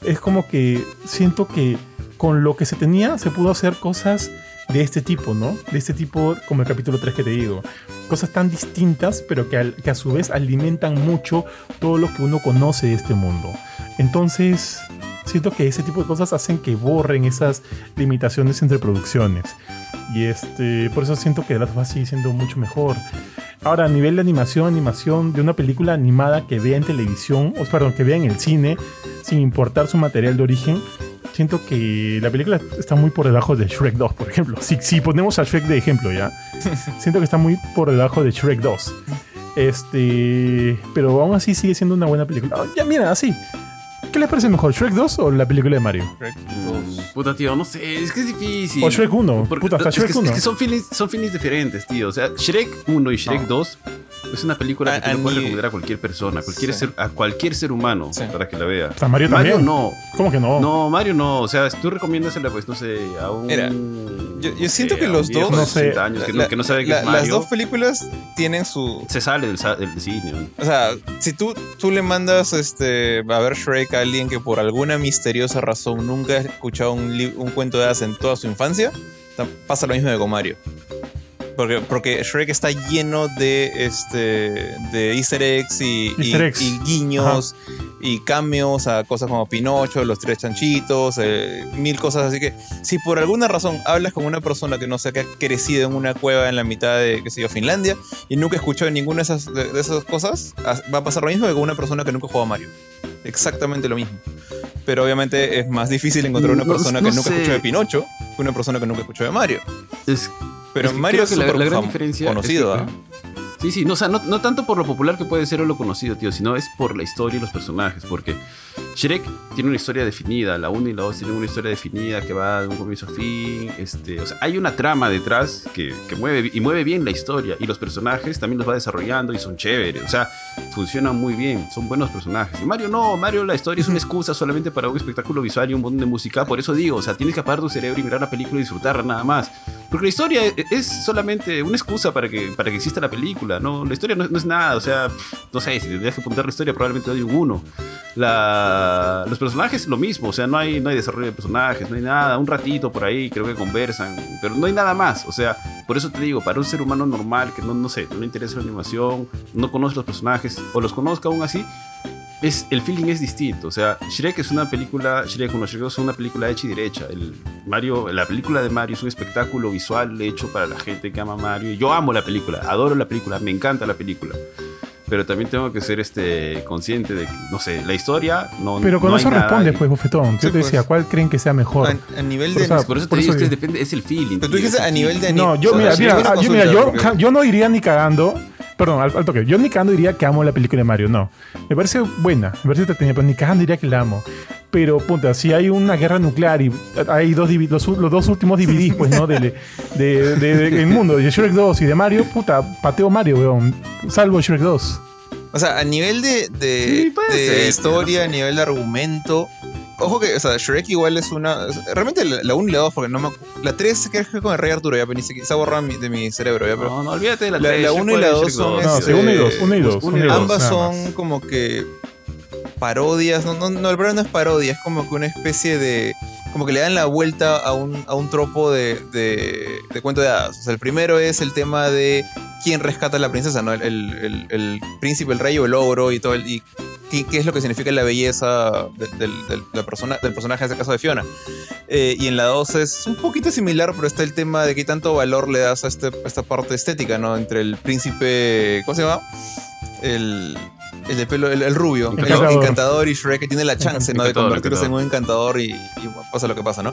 Es como que siento que con lo que se tenía se pudo hacer cosas de este tipo, ¿no? De este tipo, como el capítulo 3 que te digo. Cosas tan distintas, pero que, al- que a su vez alimentan mucho todo lo que uno conoce de este mundo. Entonces, siento que ese tipo de cosas hacen que borren esas limitaciones entre producciones. Y este, por eso siento que The Last of Us sigue siendo mucho mejor. Ahora, a nivel de animación, animación de una película animada que vea en televisión, o perdón, que vea en el cine, sin importar su material de origen, siento que la película está muy por debajo de Shrek 2, por ejemplo. Si, si ponemos a Shrek de ejemplo, ya, [laughs] siento que está muy por debajo de Shrek 2. Este, pero aún así sigue siendo una buena película. Ah, ya, mira, así. ¿Qué les parece mejor, Shrek 2 o la película de Mario? Mm, Puta, tío, no sé, es que es difícil. O Shrek 1. Porque- Puta, hasta es, Shrek que, 1. es que son feelings, son feelings diferentes, tío. O sea, Shrek 1 y Shrek No. 2 es una película A- que tú a le puedes recomendar a cualquier persona, a cualquier, Sí. ser, a cualquier ser humano Sí. para que la vea. O sea, Mario Mario también. no. ¿Cómo que no? No, Mario no. O sea, tú recomiéndasela, pues, no sé, a un. Mira, yo- yo siento que a los dos- de No sé. 60 años que, no, que no sabe La- es las Mario. dos películas tienen su, Se sale del, del cine. ¿no? O sea, si tú, tú le mandas este, a ver Shrek a alguien que por alguna misteriosa razón nunca ha escuchado un, un cuento de hadas en toda su infancia, pasa lo mismo que con Mario. Porque, porque Shrek está lleno de, este, de easter eggs y, y- Easter eggs. y guiños y cambios a cosas como Pinocho, los tres chanchitos, eh, mil cosas. Así que si por alguna razón hablas con una persona que no sé, que ha crecido en una cueva en la mitad de, qué sé yo, Finlandia, y nunca escuchó ninguna de esas, de, de esas cosas, as- va a pasar lo mismo que con una persona que nunca jugó a Mario. Exactamente lo mismo. Pero obviamente es más difícil encontrar una No- persona no que nunca sé. escuchó de Pinocho que una persona que nunca escuchó de Mario. Es, Pero es que Mario es que la, la gran diferencia. conocido, es ¿ah? que- Sí, sí, no, o sea, no, no tanto por lo popular que puede ser o lo conocido, tío, sino es por la historia y los personajes, porque Shrek tiene una historia definida, la 1 y la 2 tienen una historia definida que va de un comienzo a fin, este, o sea, hay una trama detrás que, que mueve y mueve bien la historia y los personajes también los va desarrollando y son chéveres, o sea, funcionan muy bien, son buenos personajes. Y Mario no, Mario la historia es una excusa solamente para un espectáculo visual y un montón de música, por eso digo, o sea, tienes que apagar tu cerebro y mirar la película y disfrutarla nada más. Porque la historia e- es solamente una excusa para que, para que exista la película, ¿no? La historia no, no es nada, o sea, no sé, si tendrías que apuntar la historia probablemente doy un 1. La, los personajes lo mismo, o sea, no hay, no hay desarrollo de personajes, no hay nada, un ratito por ahí creo que conversan, pero no hay nada más, o sea, por eso te digo, para un ser humano normal que no, no sé, no le interesa la animación, no conoce los personajes, o los conozca aún así, es, el feeling es distinto. O sea, Shrek es una película, Shrek 1, Shrek 2 es una película hecha y derecha. El Mario, la película de Mario es un espectáculo visual hecho para la gente que ama a Mario. Yo amo la película, adoro la película, me encanta la película. Pero también tengo que ser este, consciente de que, no sé, la historia no Pero con no eso responde, pues, bofetón. Yo Sí, te decía, pues. ¿cuál creen que sea mejor? A, a nivel Por de. eso- Por eso te Por digo, eso es que depende, es el feeling. Pero tú tío, dijiste es el a nivel de No, yo, o sea, mira, mira, ah, yo, mira, yo, porque- yo no iría ni cagando. Perdón, al, al toque. Yo ni cagando diría que amo la película de Mario, no. Me parece buena, me parece entretenida, pero ni cagando diría que la amo. Pero, punta, si hay una guerra nuclear y hay dos los, los dos últimos DVDs, pues, ¿no? Del de, de, de- del mundo, de Shrek 2 y de Mario, puta, pateo Mario, weón. Salvo Shrek 2. O sea, a nivel de, de, Sí, de ser, historia, no a nivel de argumento. Ojo que, o sea, Shrek igual es una. Realmente la, la 1 y la 2, porque no me La 3 que es con el Rey Arturo, ya, pero ni siquiera se ha borrado mi- de mi cerebro, ya, pero. No, no, olvídate de la La- 3. la Shrek uno y puede la ser dos son, dos. No, este, sí, uno y dos, uno y dos. uno y uno y dos, dos, Ambas son como que parodias. No, no, no, el problema no es parodia, es como que una especie de. Como que le dan la vuelta a un, a un tropo de, de, de cuento de hadas. O sea, el primero es el tema de quién rescata a la princesa, ¿no? El, el- el- príncipe, el rey o el ogro y todo. El, y qué, qué es lo que significa la belleza de- del, del- persona, del personaje, en este caso de Fiona. Eh, y en la 2 es un poquito similar, pero está el tema de qué tanto valor le das a, este, a esta parte estética, ¿no? Entre el príncipe. ¿Cómo se llama? El. El de pelo, el, el rubio, el Encantador. encantador y Shrek que tiene la chance, ¿no? De Encantador, convertirse en encantador. un encantador y, y pasa lo que pasa, ¿no?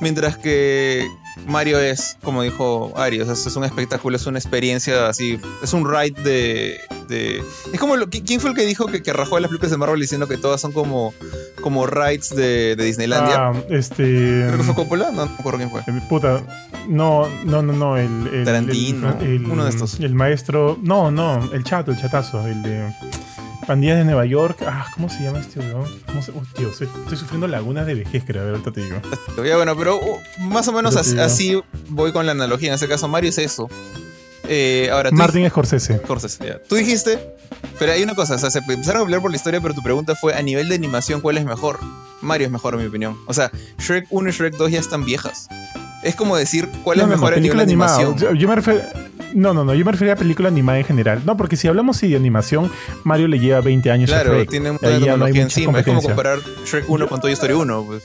Mientras que Mario es, como dijo Ari, o sea, es un espectáculo, es una experiencia así, es un ride de... de- es como, lo, ¿qui- ¿quién fue el que dijo que, que rajó las películas de Marvel diciendo que todas son como, como rides de, de Disneylandia? Ah, este. Creo que fue Coppola, no, no me acuerdo quién fue. Eh, Puta, no, no, no, no, el, el- Tarantino, el- uno de estos. El maestro, no, no, el chato, el chatazo, el de Pandillas de Nueva York. Ah, ¿cómo se llama este weón? ¿Cómo se, oh, tío, estoy, estoy sufriendo lagunas de vejez, creo, a ver, ahorita te digo. [laughs] Ya bueno, pero uh, más o menos así, voy con la analogía. En este caso, Mario es eso. Eh, ahora, Martin Scorsese. Scorsese, ya. Tú dijiste, pero hay una cosa, o sea, se empezaron a hablar por la historia, pero tu pregunta fue a nivel de animación, ¿cuál es mejor? Mario es mejor, en mi opinión. O sea, Shrek 1 y Shrek 2 ya están viejas. Es como decir cuál No, es no, no, mejor a nivel película de animación. Yo, yo me refiero. No, no, no, yo me refería a película animada en general. No, porque si hablamos sí, de animación, Mario le lleva 20 años a Claro, Shrek. tiene no hay tecnología encima. Es como comparar Shrek 1 con Toy Story 1. Pues.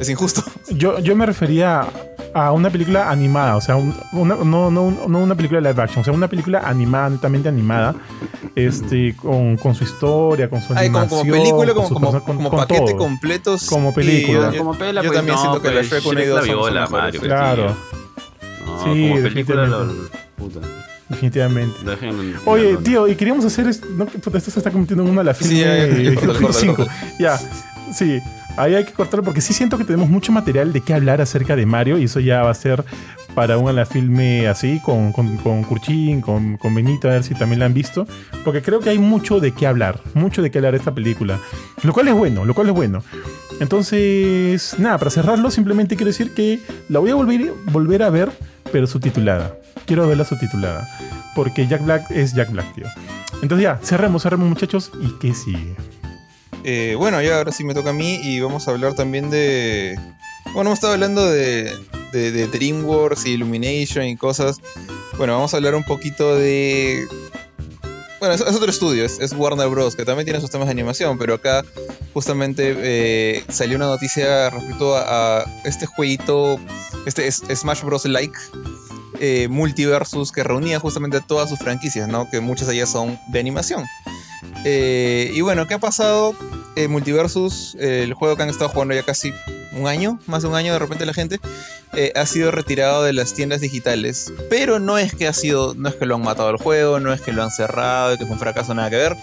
Es injusto. Yo, yo me refería a una película animada, o sea, un- una, no, no, no una película live action, o sea, una película animada, netamente animada, este, con, con su historia, con su Ay, como, animación. como película, como, con su como, persona- con- como con paquete todo. completo. sí, Como película. yo- como pela, yo pues, también no, siento que la pues, Shrek 1 y Shrek 2 la son- son viola, mejores. Mario. Claro, No, Sí, como película lo, definitivamente. puta, definitivamente. en- Oye, tío, y queríamos hacer esto. No, puta, esto se está convirtiendo en una la Sí, ya, ya, ya, de córtalo, córtalo, 5. córtalo. Ya, sí. Ahí hay que cortarlo porque sí siento que tenemos mucho material de qué hablar acerca de Mario y eso ya va a ser para una la filme así, con, con, con Curchín, con, con Benito, a ver si también la han visto. Porque creo que hay mucho de qué hablar, mucho de qué hablar de esta película. Lo cual es bueno, lo cual es bueno. Entonces, nada, para cerrarlo, simplemente quiero decir que la voy a volver, volver a ver, pero subtitulada. Quiero verla subtitulada. Porque Jack Black es Jack Black, tío. Entonces ya, cerremos, cerremos muchachos. ¿Y qué sigue? Eh, bueno, ya ahora sí me toca a mí y vamos a hablar también de... Bueno, hemos estado hablando de, de, DreamWorks y Illumination y cosas. Bueno, vamos a hablar un poquito de... Bueno, es, es otro estudio, es, Warner Bros., que también tiene sus temas de animación, pero acá justamente eh, salió una noticia respecto a, este jueguito, este es- Smash Bros. Like, eh, Multiversus, que reunía justamente todas sus franquicias, ¿no? Que muchas de ellas son de animación. Eh, y bueno, ¿qué ha pasado? eh, Multiversus, eh, el juego que han estado jugando ya casi un año, más de un año de repente la gente, eh, ha sido retirado de las tiendas digitales. Pero no es que ha sido, no es que lo han matado el juego, no es que lo han cerrado, que fue un fracaso, nada que ver.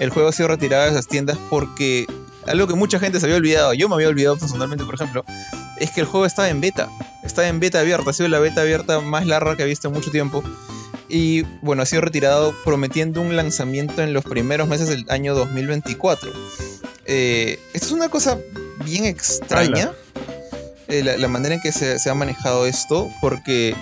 El juego ha sido retirado de esas tiendas porque algo que mucha gente se había olvidado, yo me había olvidado personalmente, por ejemplo, es que el juego estaba en beta. Estaba en beta abierta, ha sido la beta abierta más larga que he visto en mucho tiempo. Y bueno, ha sido retirado prometiendo un lanzamiento en los primeros meses del año 2024. Eh, esto es una cosa bien extraña, eh, la, la manera en que se, se ha manejado esto, porque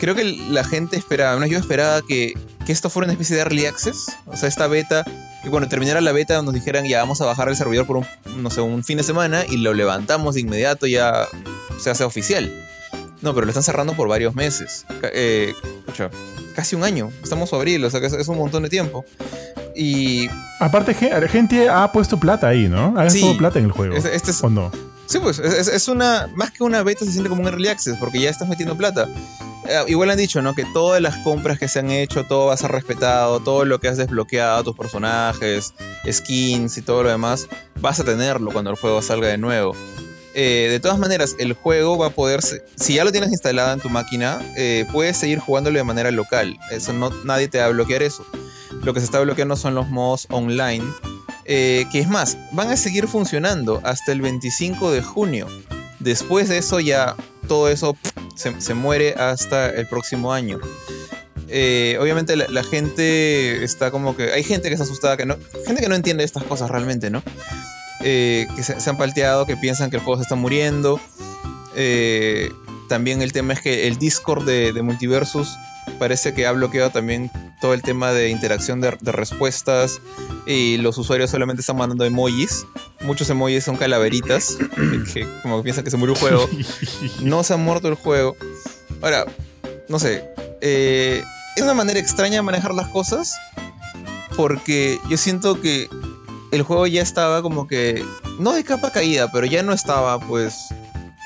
creo que la gente esperaba, menos yo esperaba que, que esto fuera una especie de early access, o sea, esta beta, que cuando terminara la beta nos dijeran ya vamos a bajar el servidor por un, no sé, un fin de semana y lo levantamos de inmediato, ya se hace oficial. No, pero lo están cerrando por varios meses. Eh, escucha, casi un año. Estamos a abril, o sea que es, es un montón de tiempo. Y Aparte, ge- gente ha puesto plata ahí, ¿no? Ha Sí. gastado plata en el juego. este, este es, ¿O no? Sí, pues es, es- es una. Más que una beta se siente como un early access, porque ya estás metiendo plata. Eh, igual han dicho, ¿no? Que todas las compras que se han hecho, todo va a ser respetado, todo lo que has desbloqueado, tus personajes, skins y todo lo demás, vas a tenerlo cuando el juego salga de nuevo. Eh, de todas maneras, el juego va a poder. Si ya lo tienes instalado en tu máquina, eh, puedes seguir jugándolo de manera local. Eso no, nadie te va a bloquear eso. Lo que se está bloqueando son los mods online. eh, que es más, van a seguir funcionando hasta el 25 de junio. Después de eso ya todo eso se, muere hasta el próximo año. Obviamente la, la gente está como que... Hay gente que está asustada, que no, gente que no entiende estas cosas realmente, ¿no? Eh, que se, se han palteado, que piensan que el juego se está muriendo. Eh, también el tema es que el Discord de, de Multiversus parece que ha bloqueado también todo el tema de interacción de, de respuestas y los usuarios solamente están mandando emojis. Muchos emojis son calaveritas, que como que piensan que se murió el juego. [laughs] No se ha muerto el juego. Ahora, no sé. eh, es una manera extraña de manejar las cosas. Porque yo siento que el juego ya estaba como que. No de capa caída, pero ya no estaba, pues.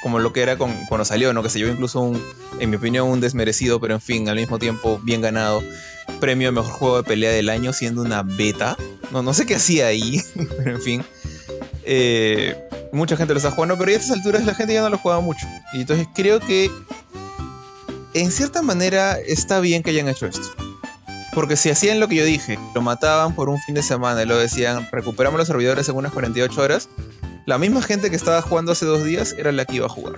Como lo que era con- cuando salió, ¿no? Que se llevó incluso un. En mi opinión, un desmerecido, pero en fin, al mismo tiempo bien ganado. Premio a mejor juego de pelea del año siendo una beta. No, no sé qué hacía ahí, [laughs] pero en fin. Eh, mucha gente lo está jugando, pero a estas alturas la gente ya no lo juega mucho. Y entonces creo que en cierta manera está bien que hayan hecho esto. Porque si hacían lo que yo dije, lo mataban por un fin de semana y lo decían, recuperamos los servidores en unas 48 horas, la misma gente que estaba jugando hace dos días era la que iba a jugar.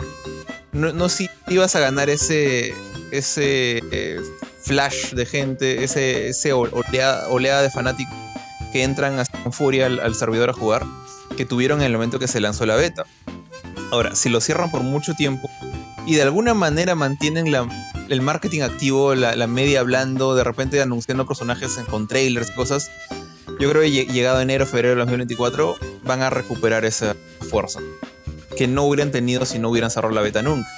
No, no si ibas a ganar ese, ese eh, flash de gente, ese, ese oleada, oleada de fanáticos que entran hasta con furia al, al servidor a jugar, que tuvieron en el momento que se lanzó la beta. Ahora, si lo cierran por mucho tiempo y de alguna manera mantienen la, el marketing activo, la, media hablando, de repente anunciando personajes con trailers, cosas, yo creo que lle- llegado enero, febrero de 2024 van a recuperar esa fuerza que no hubieran tenido si no hubieran cerrado la beta nunca.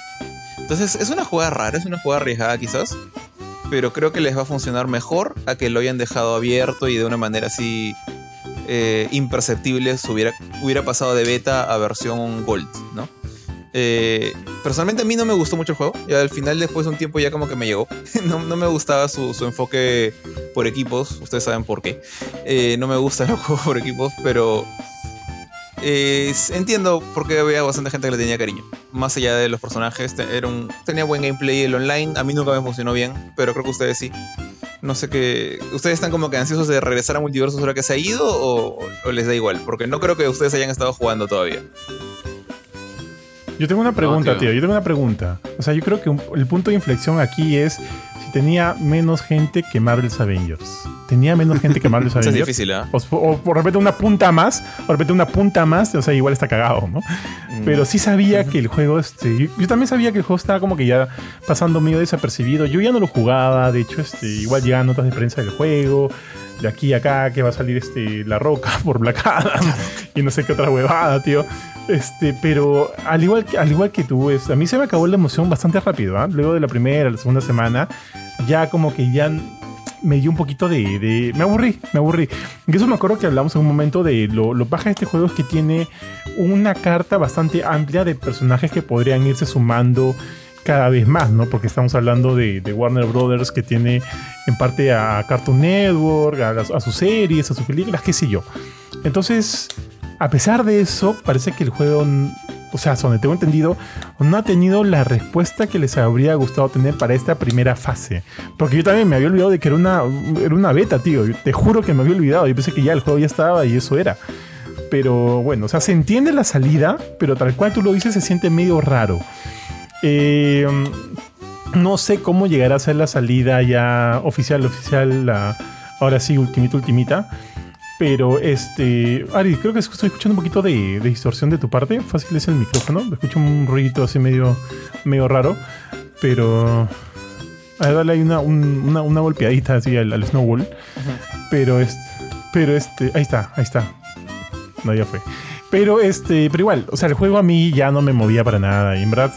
Entonces es una jugada rara, es una jugada arriesgada quizás, pero creo que les va a funcionar mejor a que lo hayan dejado abierto y de una manera así eh, imperceptible hubiera, hubiera pasado de beta a versión gold, ¿no? Eh, personalmente a mí no me gustó mucho el juego. Y al final, después de un tiempo, ya como que me llegó. [laughs] no, me gustaba su, enfoque por equipos. Ustedes saben por qué. Eh, no me gustan los [laughs] juegos por equipos, pero eh, entiendo por qué había bastante gente que le tenía cariño. Más allá de los personajes, tenía buen gameplay el online. A mí nunca me funcionó bien, pero creo que ustedes sí. No sé qué. ¿Ustedes están como que ansiosos de regresar a Multiversus ahora que se ha ido o les da igual? Porque no creo que ustedes hayan estado jugando todavía. Yo tengo una pregunta, tío. tío. Yo tengo una pregunta. O sea, yo creo que un- el punto de inflexión aquí es si tenía menos gente que Marvel's Avengers. ¿Tenía menos gente que Marvel's [laughs] Eso es Avengers? difícil, ¿ah? O, o por repente una punta más, o de repente una punta más, o sea, igual está cagado, ¿no? Mm. Pero sí sabía que el juego, este, yo, yo también sabía que el juego estaba como que ya pasando medio desapercibido. Yo ya no lo jugaba, de hecho, este, igual llegaban notas de prensa del juego, de aquí a acá, que va a salir este, La Roca [laughs] por Black Adam, y no sé qué otra huevada, tío. Este, pero al igual que, al igual que tú, es, a mí se me acabó la emoción bastante rápido, ¿ah? Luego de la primera, la segunda semana, ya como que ya me dio un poquito de, de- Me aburrí, me aburrí. Y eso me acuerdo que hablamos en un momento de lo, lo baja de este juego es que tiene una carta bastante amplia de personajes que podrían irse sumando cada vez más, ¿no? Porque estamos hablando de, Warner Brothers que tiene en parte a Cartoon Network, a, sus series, a sus películas, qué sé yo. Entonces, a pesar de eso, parece que el juego, o sea, donde tengo entendido, no ha tenido la respuesta que les habría gustado tener para esta primera fase. Porque yo también me había olvidado de que era una, era una beta, tío. Te juro que me había olvidado. Yo pensé que ya el juego ya estaba y eso era. Pero bueno, o sea, se entiende la salida, pero tal cual tú lo dices, se siente medio raro. Eh, no sé cómo llegará a ser la salida ya oficial, oficial, la, ahora sí, ultimita, ultimita. Pero este. Ari, creo que estoy escuchando un poquito de, de distorsión de tu parte. Fácil es el micrófono. Escucho un ruido así medio, medio raro. Pero. A ver, dale ahí una, un- una, una golpeadita así al, al snowball. Pero este. Pero este. Ahí está, ahí está. No, ya fue. Pero este. Pero igual, o sea, el juego a mí ya no me movía para nada. Y en verdad.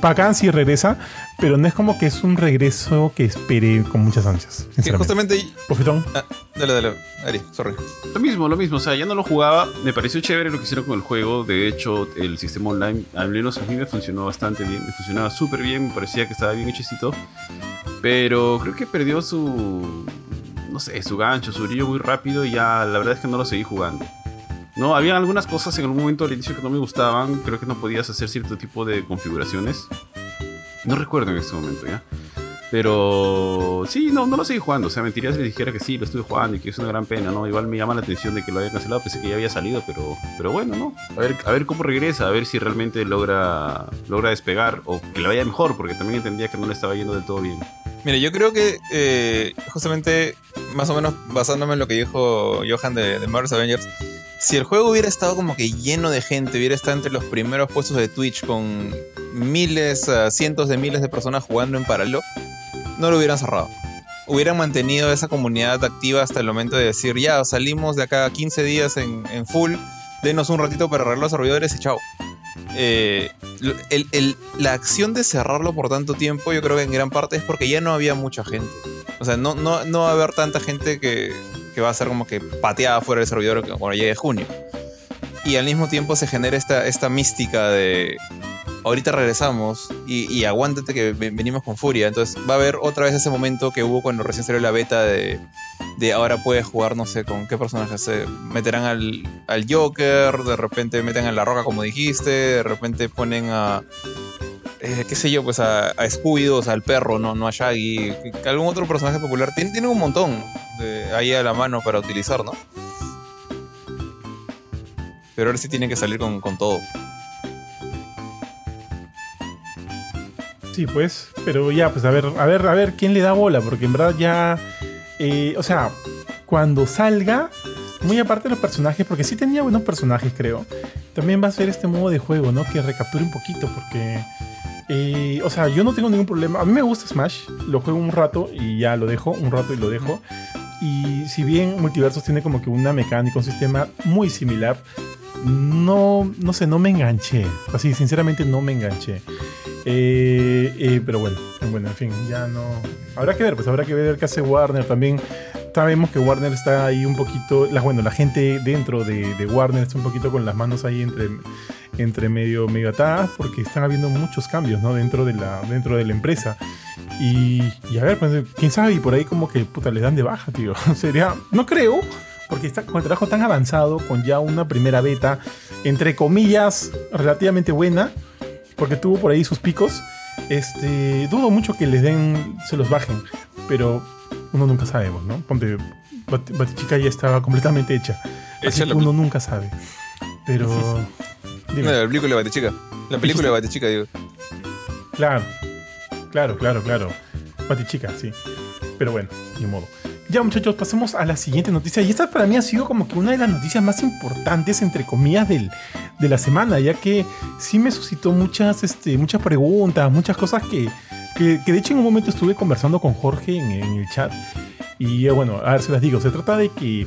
Bacán sí regresa. Pero no es como que es un regreso que espere con muchas ansias. Que Sinceramente. justamente. Bofetón. Ah, dale, dale. Ari, sorry. Lo mismo, lo mismo. O sea, ya no lo jugaba. Me pareció chévere lo que hicieron con el juego. De hecho, el sistema online, al menos a mí me funcionó bastante bien. Me funcionaba súper bien. Me parecía que estaba bien hechecito. Pero creo que perdió su. No sé, su gancho, su brillo muy rápido. Y ya la verdad es que no lo seguí jugando. No, había algunas cosas en algún momento al inicio que no me gustaban. Creo que no podías hacer cierto tipo de configuraciones. No recuerdo en este momento, ¿ya? Pero sí, no, no lo seguí jugando. O sea, mentiría si dijera que sí, lo estuve jugando y que es una gran pena, ¿no? Igual me llama la atención de que lo haya cancelado. Pensé que ya había salido, pero, pero bueno, ¿no? A ver, a ver cómo regresa, a ver si realmente logra, logra despegar o que le vaya mejor, porque también entendía que no le estaba yendo del todo bien. Mira, yo creo que eh, justamente, más o menos basándome en lo que dijo Johan de, de Marvel's Avengers, si el juego hubiera estado como que lleno de gente, hubiera estado entre los primeros puestos de Twitch con miles, ah, cientos de miles de personas jugando en paralelo, no lo hubieran cerrado. Hubieran mantenido esa comunidad activa hasta el momento de decir, ya, salimos de acá 15 días en, full, denos un ratito para arreglar los servidores y chao. Eh, la acción de cerrarlo por tanto tiempo, yo creo que en gran parte es porque ya no había mucha gente. O sea, no, no, no va a haber tanta gente que, que va a ser como que pateada fuera del servidor cuando llegue junio. Y al mismo tiempo se genera esta, esta mística de ahorita regresamos y, aguántate que ve- venimos con furia. Entonces va a haber otra vez ese momento que hubo cuando recién salió la beta de, de ahora puedes jugar, no sé, con qué personajes. se meterán al, al Joker, de repente meten a La Roca como dijiste, de repente ponen a... eh, qué sé yo, pues a, a Scooby-Doo, o sea, al perro, no, no a Shaggy, algún otro personaje popular. Tienen, tienen un montón ahí a la mano para utilizar, ¿no? Pero ahora sí tienen que salir con, con todo. Sí, pues, pero ya, pues a ver, a ver, a ver quién le da bola, porque en verdad ya, eh, o sea, cuando salga, muy aparte de los personajes, porque sí tenía buenos personajes, creo, también va a ser este modo de juego, ¿no? Que recapture un poquito, porque, eh, o sea, yo no tengo ningún problema, a mí me gusta Smash, lo juego un rato y ya lo dejo, un rato y lo dejo, y si bien Multiversos tiene como que una mecánica, un sistema muy similar, no, no sé, no me enganché, así, sinceramente no me enganché. Eh, eh, pero bueno, bueno, en fin, ya no. Habrá que ver, pues habrá que ver qué hace Warner también. Sabemos que Warner está ahí un poquito. La, bueno, la gente dentro de, de Warner está un poquito con las manos ahí entre, entre medio, medio atadas, porque están habiendo muchos cambios, ¿no? Dentro de la, dentro de la empresa. Y, y a ver, pues, quién sabe, y por ahí como que puta le dan de baja, tío. [laughs] Sería. No creo, porque está con el trabajo tan avanzado, con ya una primera beta, entre comillas, relativamente buena porque tuvo por ahí sus picos. Este, dudo mucho que les den, se los bajen, pero uno nunca sabemos, ¿no? Ponte, Bat- Batichica ya estaba completamente hecha, así que uno nunca sabe. Pero, No, la película de Batichica. La película de Batichica, digo. claro, claro, claro, claro, Batichica, sí. Pero bueno, ni modo. Ya muchachos, pasemos a la siguiente noticia. Y esta para mí ha sido como que una de las noticias más importantes, entre comillas, del, de la semana, ya que sí me suscitó muchas, este, muchas preguntas, muchas cosas que, que, de hecho en un momento estuve conversando con Jorge en, el chat. Y bueno, a ver si las digo. Se trata de que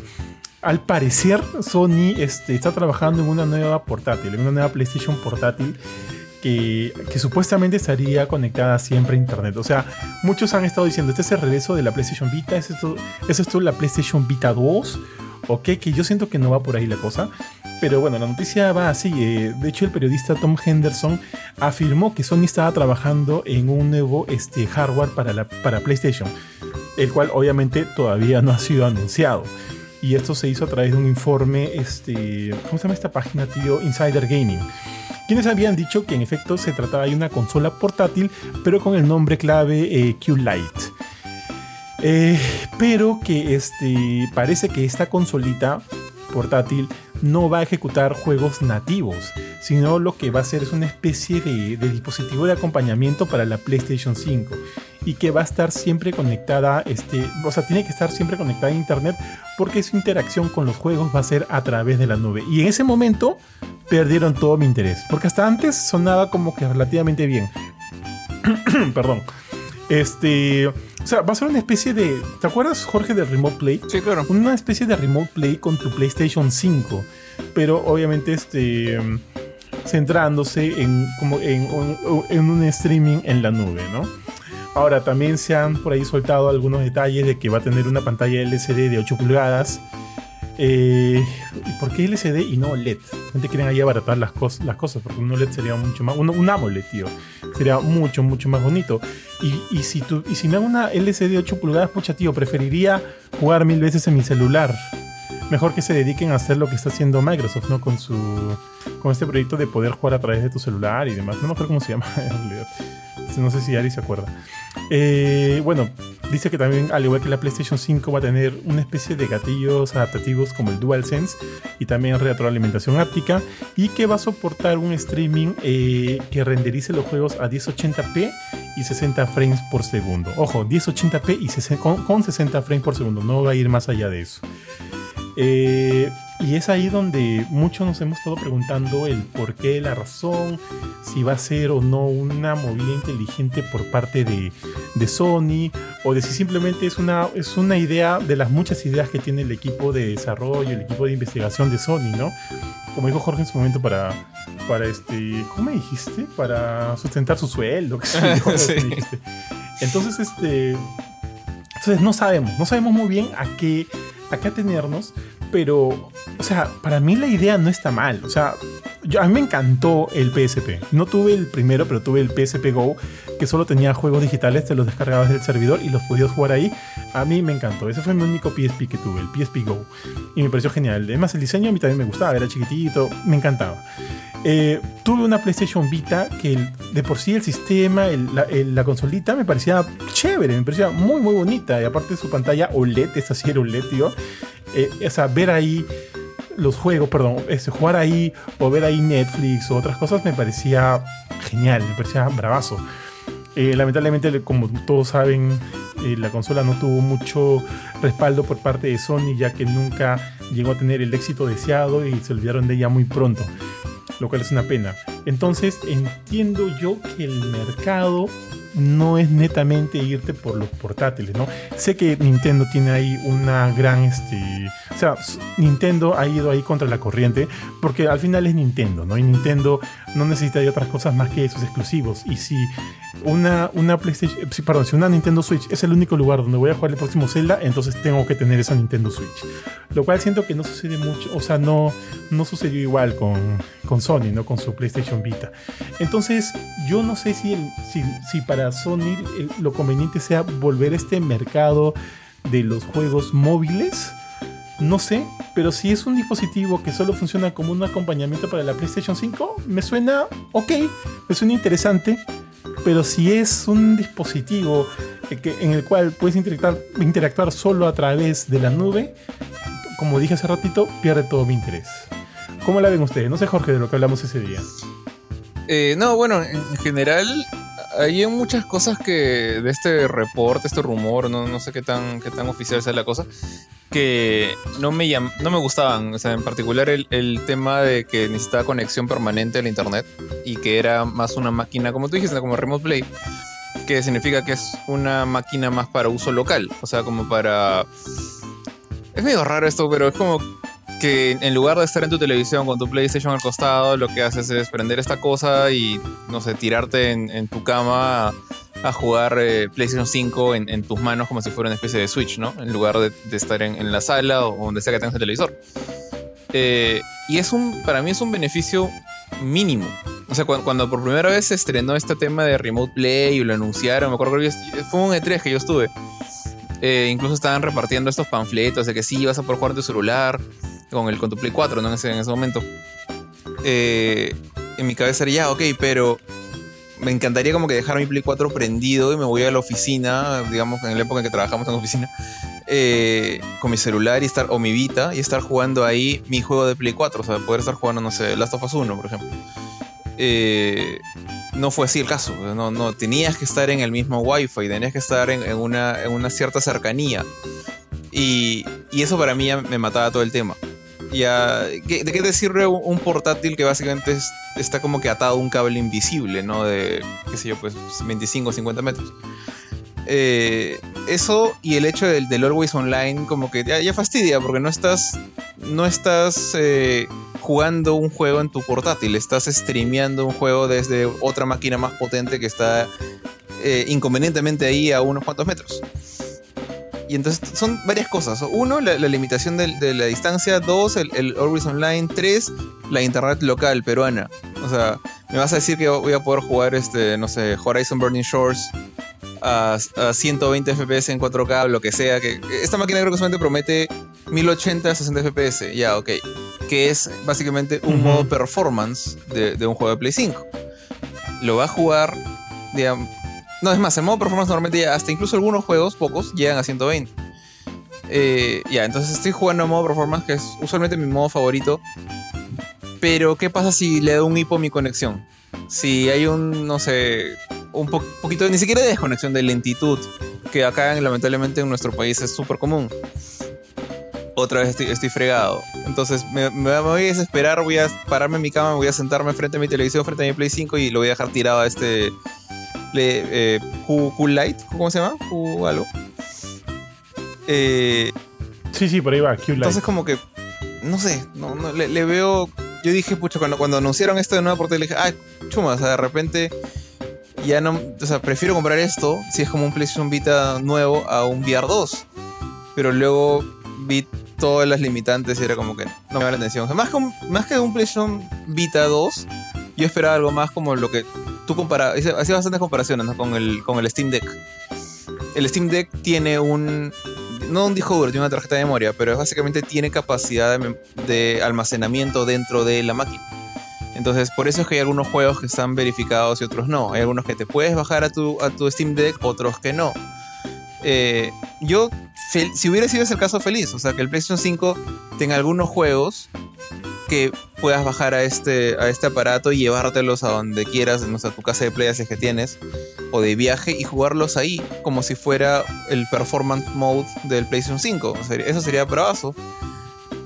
al parecer Sony este, está trabajando en una nueva portátil, en una nueva PlayStation portátil que, que supuestamente estaría conectada siempre a internet. O sea, muchos han estado diciendo, este es el regreso de la PlayStation Vita, ¿es esto, es esto la PlayStation Vita 2? ¿O qué? Que yo siento que no va por ahí la cosa. Pero bueno, la noticia va así. eh, de hecho, el periodista Tom Henderson afirmó que Sony estaba trabajando en un nuevo este, hardware para, la, para PlayStation, el cual obviamente todavía no ha sido anunciado. Y esto se hizo a través de un informe, este, ¿cómo se llama esta página, tío? Insider Gaming. Quienes habían dicho que en efecto se trataba de una consola portátil, pero con el nombre clave eh, Q-Lite. Eh, pero que este, parece que esta consolita portátil no va a ejecutar juegos nativos, sino lo que va a hacer es una especie de, de dispositivo de acompañamiento para la PlayStation 5 y que va a estar siempre conectada, este, o sea, tiene que estar siempre conectada a internet porque su interacción con los juegos va a ser a través de la nube. Y en ese momento perdieron todo mi interés, porque hasta antes sonaba como que relativamente bien. [coughs] Perdón. Este, o sea, va a ser una especie de, ¿te acuerdas Jorge del Remote Play? Sí, claro. Una especie de Remote Play con tu PlayStation 5, pero obviamente este centrándose en como en, en un streaming en la nube, ¿no? Ahora también se han por ahí soltado algunos detalles de que va a tener una pantalla LCD de 8 pulgadas. Eh, ¿Y por qué LCD y no LED? Gente quieren ahí abaratar las, cos las cosas, porque un OLED sería mucho más. Un, AMOLED, tío. Sería mucho, mucho más bonito. Y, si tú, y me hago una LCD de 8 pulgadas, pucha, tío, preferiría jugar mil veces en mi celular. Mejor que se dediquen a hacer lo que está haciendo Microsoft, ¿no? Con su. Con este proyecto de poder jugar a través de tu celular y demás. No me acuerdo cómo se llama. [laughs] No sé si Ari se acuerda. Eh, bueno, dice que también, al igual que la PlayStation 5, va a tener una especie de gatillos adaptativos como el DualSense y también retroalimentación áptica y que va a soportar un streaming eh, que renderice los juegos a 1080p y 60 frames por segundo. Ojo, 1080p y 60, con, con 60 frames por segundo, no va a ir más allá de eso. Eh, y es ahí donde muchos nos hemos estado preguntando el por qué, la razón, si va a ser o no una movida inteligente por parte de, de, Sony, o de si simplemente es una, es una idea de las muchas ideas que tiene el equipo de desarrollo, el equipo de investigación de Sony, ¿no? Como dijo Jorge en su momento, para, para este, ¿cómo me dijiste? Para sustentar su sueldo, que [laughs] sí. Entonces, este, entonces no sabemos, no sabemos muy bien a qué acá tenernos, pero, o sea, para mí la idea no está mal. O sea, a mí me encantó el PSP. No tuve el primero, pero tuve el PSP Go, que solo tenía juegos digitales, te los descargabas del servidor y los podías jugar ahí. A mí me encantó. Ese fue mi único PSP que tuve, el PSP Go. Y me pareció genial. Además, el diseño a mí también me gustaba, era chiquitito, me encantaba. Eh, tuve una PlayStation Vita que de por sí el sistema, la, consolita me parecía chévere, me parecía muy muy bonita. Y aparte su pantalla OLED, esa sí era OLED, tío. Eh, o sea, ver ahí los juegos, perdón, este, jugar ahí o ver ahí Netflix o otras cosas me parecía genial, me parecía bravazo. Eh, lamentablemente, como todos saben, eh, la consola no tuvo mucho respaldo por parte de Sony, ya que nunca llegó a tener el éxito deseado y se olvidaron de ella muy pronto lo cual es una pena. Entonces entiendo yo que el mercado no es netamente irte por los portátiles, ¿no? Sé que Nintendo tiene ahí una gran, este, o sea, Nintendo ha ido ahí contra la corriente porque al final es Nintendo, ¿no? Y Nintendo no necesita otras cosas más que sus exclusivos. Y si una, una PlayStation, perdón, si una Nintendo Switch es el único lugar donde voy a jugar el próximo Zelda, entonces tengo que tener esa Nintendo Switch. Lo cual siento que no sucede mucho, o sea, no, no sucedió igual con, con Sony, ¿no? Con su PlayStation Vita. Entonces, yo no sé si, el, si, si para Sony lo conveniente sea volver a este mercado de los juegos móviles. No sé, pero si es un dispositivo que solo funciona como un acompañamiento para la PlayStation 5, me suena ok, me suena interesante. Pero si es un dispositivo en el cual puedes interactuar, interactuar solo a través de la nube, como dije hace ratito, pierde todo mi interés. ¿Cómo la ven ustedes? No sé, Jorge, de lo que hablamos ese día. Eh, no, bueno, en general hay muchas cosas que de este reporte, este rumor, no, no sé qué tan, qué tan oficial sea la cosa, que no me, llam, no me gustaban. O sea, en particular el, el, tema de que necesitaba conexión permanente al internet y que era más una máquina, como tú dijiste, como Remote Play, que significa que es una máquina más para uso local. O sea, como para. Es medio raro esto, pero es como que en lugar de estar en tu televisión con tu PlayStation al costado, lo que haces es prender esta cosa y, no sé, tirarte en, en tu cama a, a jugar eh, PlayStation 5 en, en, tus manos como si fuera una especie de Switch, ¿no? En lugar de, de estar en, en, la sala o donde sea que tengas el televisor. Eh, y es un, para mí es un beneficio mínimo. O sea, cuando, cuando, por primera vez se estrenó este tema de Remote Play y lo anunciaron, me acuerdo que fue un E3 que yo estuve. Eh, incluso estaban repartiendo estos panfletos de que sí, vas a poder jugar tu celular con, el, con tu Play 4, ¿no? En ese, en ese momento. Eh, en mi cabeza era ya, ok, pero me encantaría como que dejar mi Play 4 prendido y me voy a la oficina, digamos, en la época en que trabajamos en la oficina, eh, con mi celular y estar, o mi Vita, y estar jugando ahí mi juego de Play 4, o sea, poder estar jugando, no sé, Last of Us 1, por ejemplo. Eh, no fue así el caso. No, no, tenías que estar en el mismo Wi-Fi, tenías que estar en, una, en una cierta cercanía. Y, y eso para mí me mataba todo el tema. ¿Qué- ¿De qué te sirve un, portátil que básicamente es- está como que atado a un cable invisible, ¿no? De, qué sé yo, pues 25 o 50 metros. Eh, eso y el hecho del, del Always Online como que ya, ya fastidia porque no estás, no estás eh, jugando un juego en tu portátil, estás streameando un juego desde otra máquina más potente que está eh, inconvenientemente ahí a unos cuantos metros. Y entonces son varias cosas. Uno, la, la limitación de, la distancia. Dos, el, el Always Online. Tres, la internet local peruana. O sea, me vas a decir que voy a poder jugar, este, no sé, Horizon Burning Shores a, a 120 FPS en 4K, lo que sea. Que, esta máquina creo que solamente promete 1080 a 60 FPS. Ya, ok. Que es básicamente un modo performance de, de un juego de Play 5. Lo va a jugar, digamos. No, es más, el modo performance normalmente hasta incluso algunos juegos, pocos, llegan a 120. Eh, ya, entonces estoy jugando en modo performance, que es usualmente mi modo favorito. Pero, ¿qué pasa si le da un hipo a mi conexión? Si hay un, no sé, un po- poquito, ni siquiera de desconexión, de lentitud, que acá lamentablemente en nuestro país es súper común. Otra vez estoy, estoy fregado. Entonces me- me voy a desesperar, voy a pararme en mi cama, voy a sentarme frente a mi televisión, frente a mi Play 5 y lo voy a dejar tirado a este Play, eh, Q, Q Lite, ¿cómo se llama? Q algo. Eh, Sí, sí, por ahí va, Q-Lite. entonces como que, no sé, no, no, le, le veo... Yo dije, pucha, cuando, cuando anunciaron esto de nueva portátil, dije, ah, chuma, o sea, de repente ya no... O sea, prefiero comprar esto si es como un PlayStation Vita nuevo a un VR 2. Pero luego vi todas las limitantes y era como que no me llama la atención. O sea, más, que un, más que un PlayStation Vita 2, yo esperaba algo más como lo que tú comparabas. Hacía bastantes comparaciones ¿no? con, el, con el Steam Deck. El Steam Deck tiene un. No un disco duro, tiene una tarjeta de memoria, pero básicamente tiene capacidad de, almacenamiento dentro de la máquina. Entonces, por eso es que hay algunos juegos que están verificados y otros no. Hay algunos que te puedes bajar a tu, a tu Steam Deck, otros que no. Eh, yo, si hubiera sido ese el caso, feliz. O sea, que el PlayStation 5 tenga algunos juegos que puedas bajar a este, a este aparato y llevártelos a donde quieras, no sé, a tu casa de play si es que tienes, o de viaje y jugarlos ahí, como si fuera el performance mode del PlayStation 5. O sea, eso sería bravazo,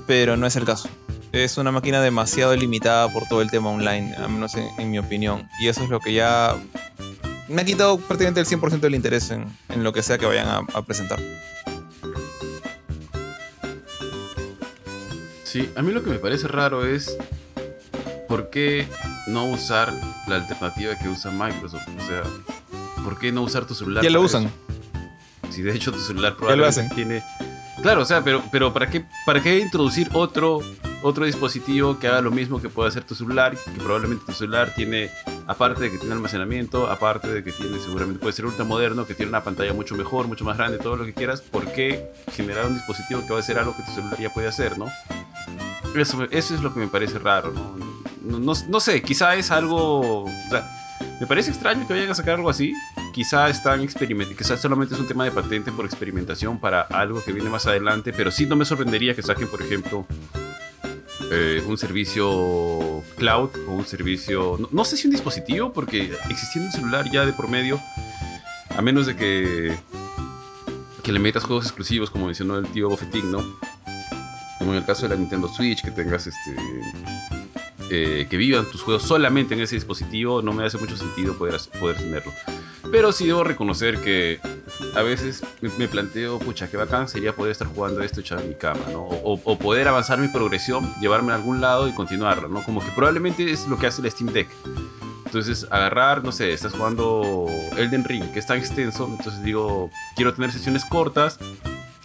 pero no es el caso. Es una máquina demasiado limitada por todo el tema online, al menos en, mi opinión. Y eso es lo que ya me ha quitado prácticamente el 100% del interés en, en lo que sea que vayan a presentar. Sí, a mí lo que me parece raro es por qué no usar la alternativa que usa Microsoft. O sea, ¿por qué no usar tu celular? Ya lo usan. eso? Si de hecho tu celular lo probablemente hacen. tiene. Claro, o sea, pero, pero ¿para qué para qué introducir otro otro dispositivo que haga lo mismo que puede hacer tu celular? Que probablemente tu celular tiene, aparte de que tiene almacenamiento, aparte de que tiene, seguramente puede ser ultra moderno, que tiene una pantalla mucho mejor, mucho más grande, todo lo que quieras. ¿Por qué generar un dispositivo que va a hacer algo que tu celular ya puede hacer, no? Eso, eso es lo que me parece raro, ¿no? No, no- sé, quizá es algo. me parece extraño que vayan a sacar algo así. Quizá están experimentando, quizá solamente es un tema de patente por experimentación para algo que viene más adelante, pero sí no me sorprendería que saquen, por ejemplo, eh, un servicio cloud o un servicio. No, no sé si un dispositivo, porque existiendo un celular ya de por medio, a menos de que. que le metas juegos exclusivos, como mencionó el tío Bofetín, ¿no? Como en el caso de la Nintendo Switch, que tengas este. eh, que vivan tus juegos solamente en ese dispositivo, no me hace mucho sentido poder, poder tenerlo. Pero sí debo reconocer que a veces me, planteo, pucha, qué bacán sería poder estar jugando esto echado en mi cama, ¿no? O, o- poder avanzar mi progresión, llevarme a algún lado y continuarla, ¿no? Como que probablemente es lo que hace el Steam Deck. Entonces, agarrar, no sé, estás jugando Elden Ring, que es tan extenso, entonces digo, quiero tener sesiones cortas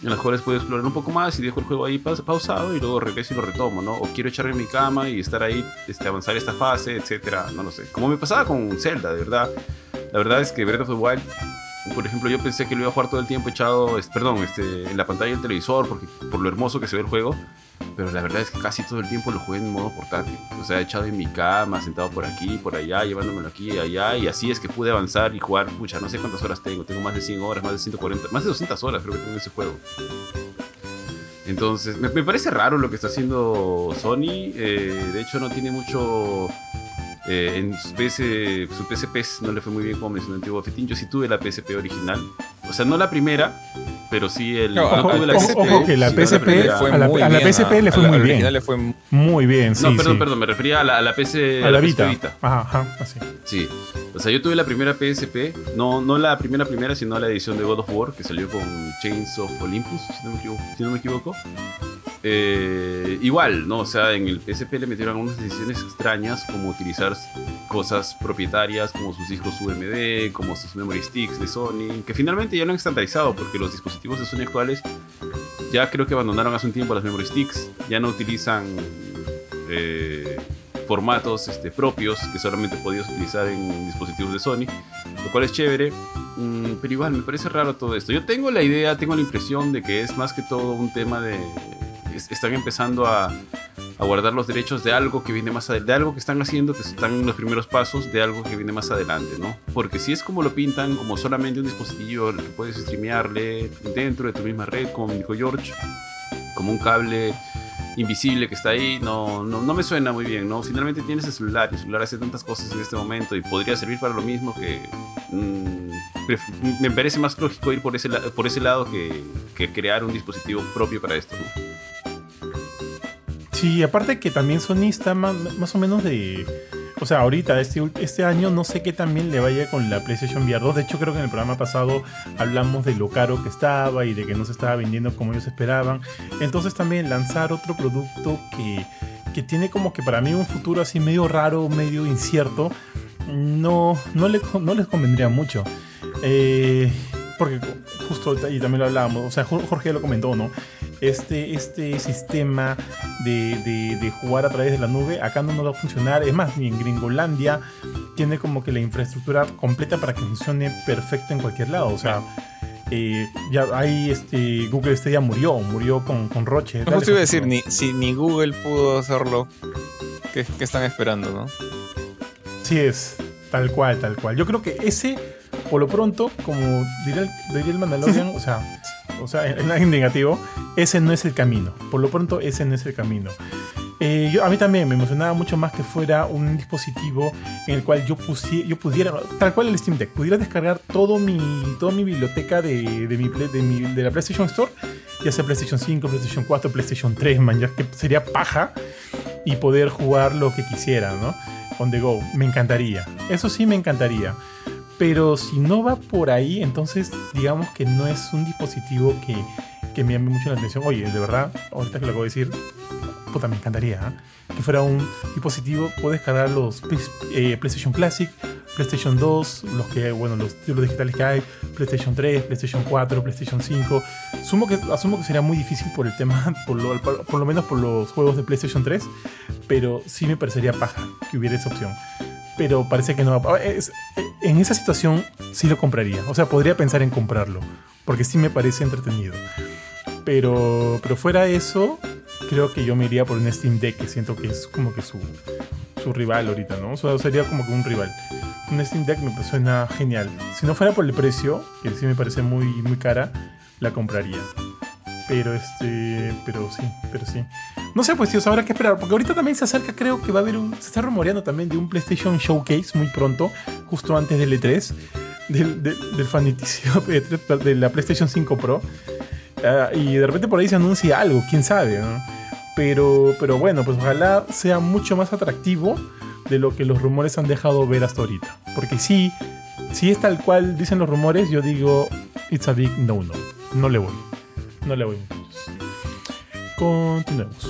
en las cuales puedo explorar un poco más y dejo el juego ahí pa- pausado y luego regreso y lo retomo, ¿no? O quiero echarme en mi cama y estar ahí, este, avanzar esta fase, etcétera, no lo sé. Como me pasaba con Zelda, de verdad. La verdad es que Breath of the Wild por ejemplo, yo pensé que lo iba a jugar todo el tiempo echado, perdón, este, en la pantalla del televisor, porque, por lo hermoso que se ve el juego. Pero la verdad es que casi todo el tiempo lo jugué en modo portátil. O sea, echado en mi cama, sentado por aquí, por allá, llevándomelo aquí y allá. Y así es que pude avanzar y jugar. Pucha, no sé cuántas horas tengo. Tengo más de 100 horas, más de 140, más de 200 horas creo que tengo en ese juego. Entonces, me, me parece raro lo que está haciendo Sony. eh, de hecho, no tiene mucho. eh, en su, PS, su PSP no le fue muy bien como mencionó Antiguo Fetín. Yo sí tuve la PSP original. O sea, no la primera, pero sí el. No, no ojo, tuve la ojo, PSP, ojo que la sino PSP a la- a la PSP le fue a la muy bien. le fue muy bien, sí. no, perdón, sí. perdón, me refería a la, a la PC. A la PSP Vita. Ajá, ajá, así. Sí. O sea, yo tuve la primera PSP, no, no la primera primera, sino la edición de God of War, que salió con Chains of Olympus, si no me equivoco. Si no me equivoco. Eh, igual, ¿no? O sea, en el PSP le metieron algunas decisiones extrañas, como utilizar cosas propietarias, como sus discos UMD, como sus memory sticks de Sony, que finalmente ya no han estandarizado, porque los dispositivos de Sony actuales ya creo que abandonaron hace un tiempo las memory sticks, ya no utilizan eh, formatos este, propios que solamente podías utilizar en dispositivos de Sony, lo cual es chévere. Mm, pero igual me parece raro todo esto. Yo tengo la idea, tengo la impresión de que es más que todo un tema de... es- están empezando a, a guardar los derechos de algo que viene más adelante, de algo que están haciendo, que están los primeros pasos de algo que viene más adelante, ¿no? Porque si es como lo pintan, como solamente un dispositivo que puedes streamearle dentro de tu misma red, como dijo George, como un cable invisible que está ahí, no, no, no me suena muy bien, ¿no? Finalmente tienes el celular el celular hace tantas cosas en este momento y podría servir para lo mismo que... mm, me parece más lógico ir por ese, por ese lado que, que crear un dispositivo propio para esto. Sí, aparte que también Sony está más, más o menos de... O sea, ahorita, este, este año, no sé qué también le vaya con la PlayStation VR 2. De hecho, creo que en el programa pasado hablamos de lo caro que estaba y de que no se estaba vendiendo como ellos esperaban. Entonces también lanzar otro producto que, que tiene como que para mí un futuro así medio raro, medio incierto, no, no, le, no les convendría mucho. Eh, porque justo y también lo hablábamos, o sea, Jor- Jorge lo comentó, ¿no? Este, este sistema de, de- de jugar a través de la nube acá no nos va a funcionar. Es más, ni en Gringolandia tiene como que la infraestructura completa para que funcione perfecto en cualquier lado. O sea, eh, ya ahí este, Google Stadia murió, murió con, con Roche. No justo iba a decir, ni, si ni Google pudo hacerlo, ¿qué, qué están esperando, no? Sí es, tal cual, tal cual. Yo creo que ese, por lo pronto, como diría el, diría el Mandalorian, [laughs] o sea, o sea, en, en negativo, ese no es el camino. Por lo pronto, ese no es el camino. Eh, yo, a mí también me emocionaba mucho más que fuera un dispositivo en el cual yo, pusi- yo pudiera, tal cual el Steam Deck, pudiera descargar todo mi, toda mi biblioteca de, de, mi, de, mi- de la PlayStation Store, ya sea PlayStation 5, PlayStation 4, PlayStation 3, man, ya que sería paja y poder jugar lo que quisiera, ¿no? On the go, me encantaría. Eso sí me encantaría. Pero si no va por ahí, entonces digamos que no es un dispositivo que, me llame mucho la atención. Oye, de verdad, ahorita que lo acabo de decir, puta, me encantaría ¿eh? que fuera un dispositivo, puedes cargar los eh, PlayStation Classic, PlayStation 2, los que, bueno, los títulos digitales que hay, PlayStation 3, PlayStation 4, PlayStation 5. Asumo que, sería muy difícil por el tema, [laughs] por lo menos por los juegos de PlayStation 3, pero sí me parecería paja que hubiera esa opción. Pero parece que no. va- es- en esa situación sí lo compraría. O sea, podría pensar en comprarlo, porque sí me parece entretenido. Pero, pero fuera eso, creo que yo me iría por un Steam Deck, que siento que es como que su, su rival ahorita, ¿no? O sea, sería como que un rival. Un Steam Deck me suena genial. Si no fuera por el precio, que sí me parece muy, muy cara, la compraría. Pero este. Pero sí, pero sí. No sé, pues tíos, habrá que esperar. Porque ahorita también se acerca, creo que va a haber un. Se está rumoreando también de un PlayStation Showcase muy pronto, justo antes del E3. Del, del, del faniticio [laughs] E3 de la PlayStation 5 Pro. Ah, y de repente por ahí se anuncia algo, quién sabe. Pero, pero bueno, pues ojalá sea mucho más atractivo de lo que los rumores han dejado ver hasta ahorita. Porque sí, si es tal cual dicen los rumores, yo digo, it's a big no no. No le voy. No le voy. Continuemos.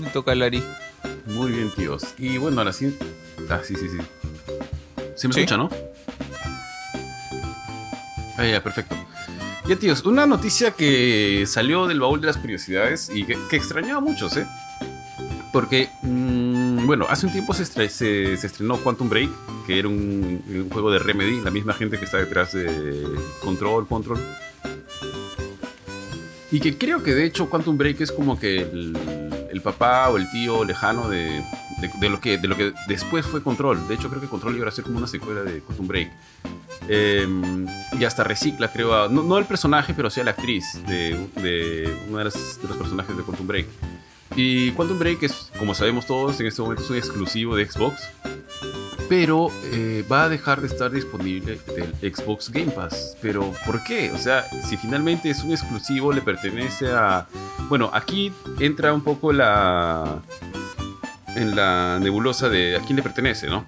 Me toca Lari. Muy bien, tíos. Y bueno, ahora sí. Ah, sí, sí, sí. ¿Se me Sí. escucha, no? Ah, ya, perfecto. Ya, tíos, una noticia que salió del baúl de las curiosidades y que, que extrañó a muchos, ¿eh? Porque mm, bueno, hace un tiempo se, estre- se- se estrenó Quantum Break, que era un, un juego de Remedy, la misma gente que está detrás de Control, Control. Y que creo que de hecho Quantum Break es como que el, el papá o el tío lejano de, de- de lo que, de lo que después fue Control. De hecho creo que Control iba a ser como una secuela de Quantum Break. Eh, y hasta recicla, creo, a- no, no el personaje, pero sí a la actriz de, de uno de, de los personajes de Quantum Break. Y Quantum Break es, como sabemos todos, en este momento es un exclusivo de Xbox. Pero eh, va a dejar de estar disponible del Xbox Game Pass. ¿Pero por qué? O sea, si finalmente es un exclusivo, le pertenece a... Bueno, aquí entra un poco la... En la nebulosa de a quién le pertenece, ¿no?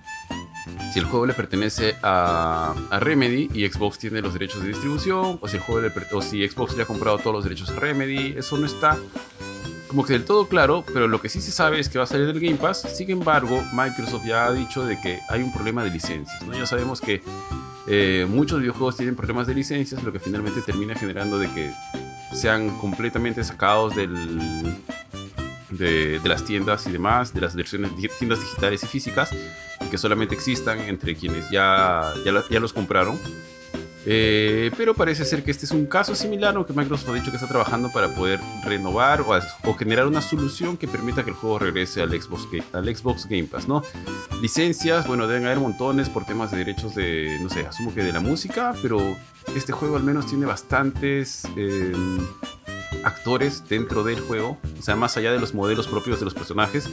Si el juego le pertenece a, a Remedy y Xbox tiene los derechos de distribución, o si, el juego o si Xbox le ha comprado todos los derechos a Remedy, eso no está como que del todo claro, pero lo que sí se sabe es que va a salir del Game Pass. Sin embargo, Microsoft ya ha dicho de que hay un problema de licencias. ¿no? Ya sabemos que eh, muchos videojuegos tienen problemas de licencias, lo que finalmente termina generando de que sean completamente sacados del, de, de las tiendas y demás, de las versiones tiendas digitales y físicas, y que solamente existan entre quienes ya, ya los compraron. Eh, pero parece ser que este es un caso similar, aunque Microsoft ha dicho que está trabajando para poder renovar o, generar una solución que permita que el juego regrese al Xbox, Game Pass, ¿no? Licencias, bueno, deben haber montones por temas de derechos de, no sé, asumo que de la música, pero este juego al menos tiene bastantes eh, actores dentro del juego, o sea, más allá de los modelos propios de los personajes,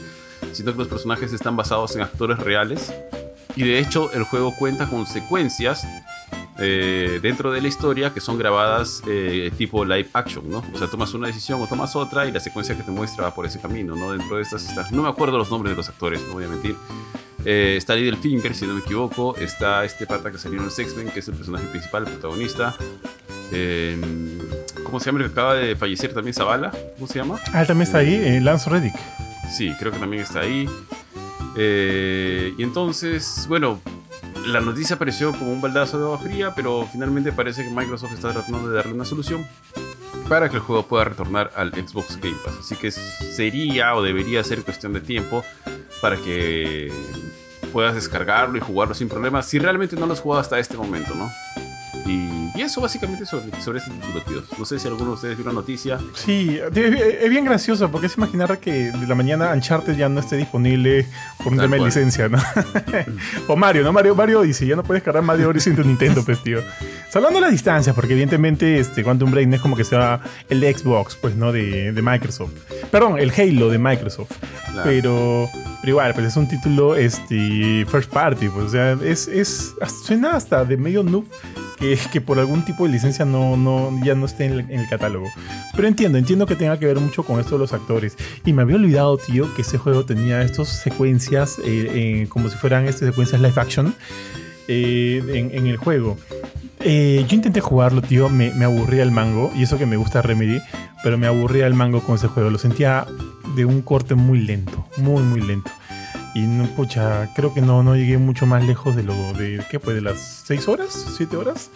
sino que los personajes están basados en actores reales. Y de hecho, el juego cuenta con secuencias eh, dentro de la historia que son grabadas eh, tipo live action, ¿no? O sea, tomas una decisión o tomas otra y la secuencia que te muestra va por ese camino, ¿no? Dentro de estas está, no me acuerdo los nombres de los actores, no voy a mentir. Eh, está Littlefinger, si no me equivoco. Está este pata que salió en los X-Men, que es el personaje principal, el protagonista. Eh, ¿Cómo se llama el que acaba de fallecer también? Zavala, ¿cómo se llama? Ah, también está ahí, eh, Lance Reddick. Sí, creo que también está ahí. Eh, y entonces, bueno, la noticia apareció como un baldazo de agua fría, pero finalmente parece que Microsoft está tratando de darle una solución para que el juego pueda retornar al Xbox Game Pass. Así que sería o debería ser cuestión de tiempo para que puedas descargarlo y jugarlo sin problemas, si realmente no lo has jugado hasta este momento, ¿no? Y, y eso básicamente sobre, sobre título, tíos. No sé si alguno de ustedes vio una noticia. Sí, es bien gracioso porque es imaginar que de la mañana Uncharted ya no esté disponible por un Tal tema de licencia, ¿no? [laughs] o Mario, ¿no? Mario, Mario Odyssey, ya no puedes cargar Mario Odyssey en tu Nintendo, pues, tío. Salvando las distancias, porque evidentemente este Quantum Break no es como que sea el de Xbox, pues, ¿no? De, de Microsoft. Perdón, el Halo de Microsoft. Claro. Pero, pero igual, pues es un título este, first party, pues, o sea, es, es, suena hasta de medio noob que, por algún tipo de licencia no, ya no esté en el, catálogo. Pero entiendo, entiendo que tenga que ver mucho con esto de los actores. Y me había olvidado, tío, que ese juego tenía estas secuencias, eh, eh, como si fueran estas secuencias live action, eh, en, el juego. Yo intenté jugarlo, tío, me, me aburría el mango, y eso que me gusta Remedy, pero me aburría el mango con ese juego. Lo sentía de un corte muy lento, muy, muy lento. Y no, pucha, creo que no, no llegué mucho más lejos de lo de, ¿qué fue? ¿De las 6 horas? ¿7 horas?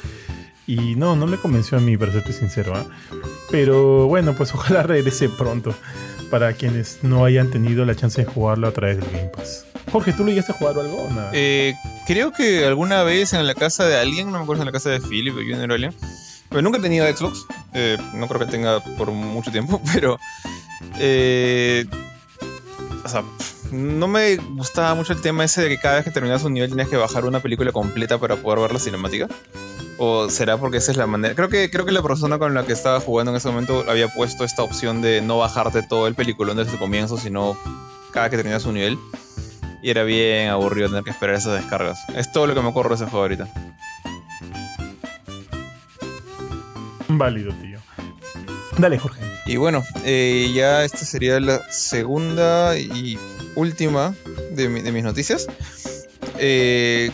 Y no, no me convenció a mí, para serte sincero. ¿ah? Pero bueno, pues [laughs] ojalá regrese pronto para quienes no hayan tenido la chance de jugarlo a través del Game Pass. Jorge, ¿tú lo llegaste a jugar o algo o nada? Eh, creo que alguna vez en la casa de alguien, no me acuerdo en la casa de Philip o Junior o alguien, pero nunca he tenido Xbox, eh, no creo que tenga por mucho tiempo, [laughs] pero eh, o sea, no me gustaba mucho el tema ese de que cada vez que terminas un nivel tienes que bajar una película completa para poder ver la cinemática. ¿O será porque esa es la manera? Creo que, creo que la persona con la que estaba jugando en ese momento había puesto esta opción de no bajarte todo el peliculón desde el comienzo, sino cada que terminas un nivel. Y era bien aburrido tener que esperar esas descargas. Es todo lo que me ocurre de ese juego ahorita. Válido, tío. Dale, Jorge. Y bueno, eh, ya esta sería la segunda y última de, mi- de mis noticias. Eh,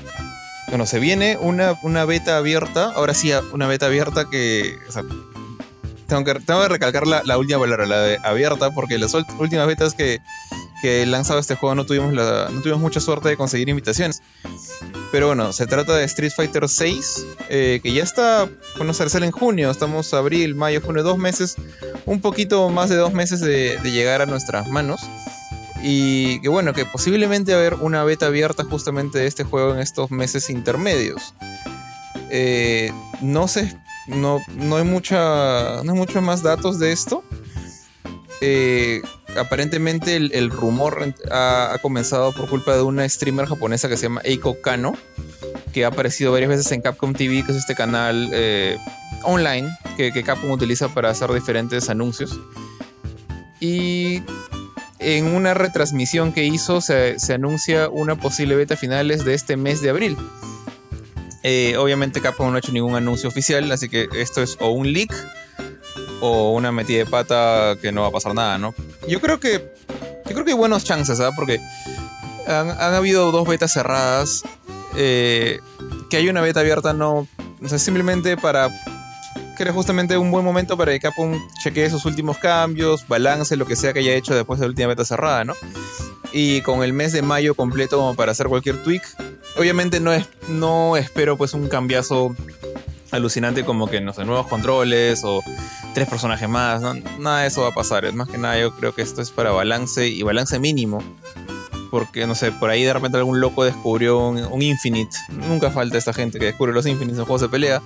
bueno, se viene una, una beta abierta. Ahora sí, una beta abierta que. tengo que, tengo que recalcar la, la última palabra, la de abierta, porque las últimas betas que, que he lanzado este juego no tuvimos, no tuvimos mucha suerte de conseguir invitaciones. Pero bueno, se trata de Street Fighter 6, que ya está, bueno, se sale en junio, estamos abril, mayo, junio, dos meses, un poquito más de dos meses de llegar a nuestras manos. Y que bueno, que posiblemente va a haber una beta abierta justamente de este juego en estos meses intermedios. Eh, no sé, no, no hay mucha, no hay muchos más datos de esto. Eh, aparentemente el, rumor ha, ha comenzado por culpa de una streamer japonesa que se llama Eiko Kano, que ha aparecido varias veces en Capcom TV, que es este canal eh, online que, que Capcom utiliza para hacer diferentes anuncios. Y en una retransmisión que hizo se, anuncia una posible beta finales de este mes de abril. Eh, obviamente Capcom no ha hecho ningún anuncio oficial, así que esto es o un leak o una metida de pata que no va a pasar nada, ¿no? Yo creo que yo creo que hay buenos chances, ¿sabes? Porque han, han habido dos betas cerradas. eh, que hay una beta abierta no, o sea, simplemente para que era justamente un buen momento para que Capcom chequee sus últimos cambios, balance lo que sea que haya hecho después de la última beta cerrada, ¿no? Y con el mes de mayo completo como para hacer cualquier tweak. Obviamente no, es, no espero pues un cambiazo alucinante como que, no sé, nuevos controles o tres personajes más. Nada de eso va a pasar. Es más que nada yo creo que esto es para balance y balance mínimo. Porque, no sé, por ahí de repente algún loco descubrió un, un Infinite. Nunca falta esta gente que descubre los Infinites en juegos de pelea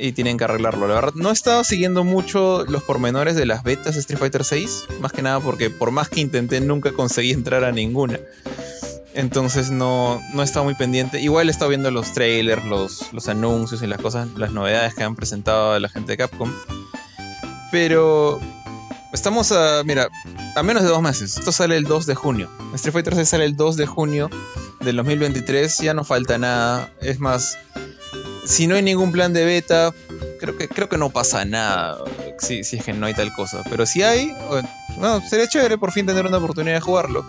y tienen que arreglarlo. La verdad, no he estado siguiendo mucho los pormenores de las betas de Street Fighter 6, más que nada porque por más que intenté nunca conseguí entrar a ninguna. Entonces no, no he estado muy pendiente. Igual he estado viendo los trailers, los, los anuncios y las cosas, las novedades que han presentado la gente de Capcom. Pero estamos a, mira, a menos de dos meses. Esto sale el 2 de junio. Street Fighter 6 sale el 2 de junio del 2023. Ya no falta nada. Es más, si no hay ningún plan de beta, creo que, creo que no pasa nada. Si, si es que no hay tal cosa. Pero si hay, bueno, sería chévere por fin tener una oportunidad de jugarlo.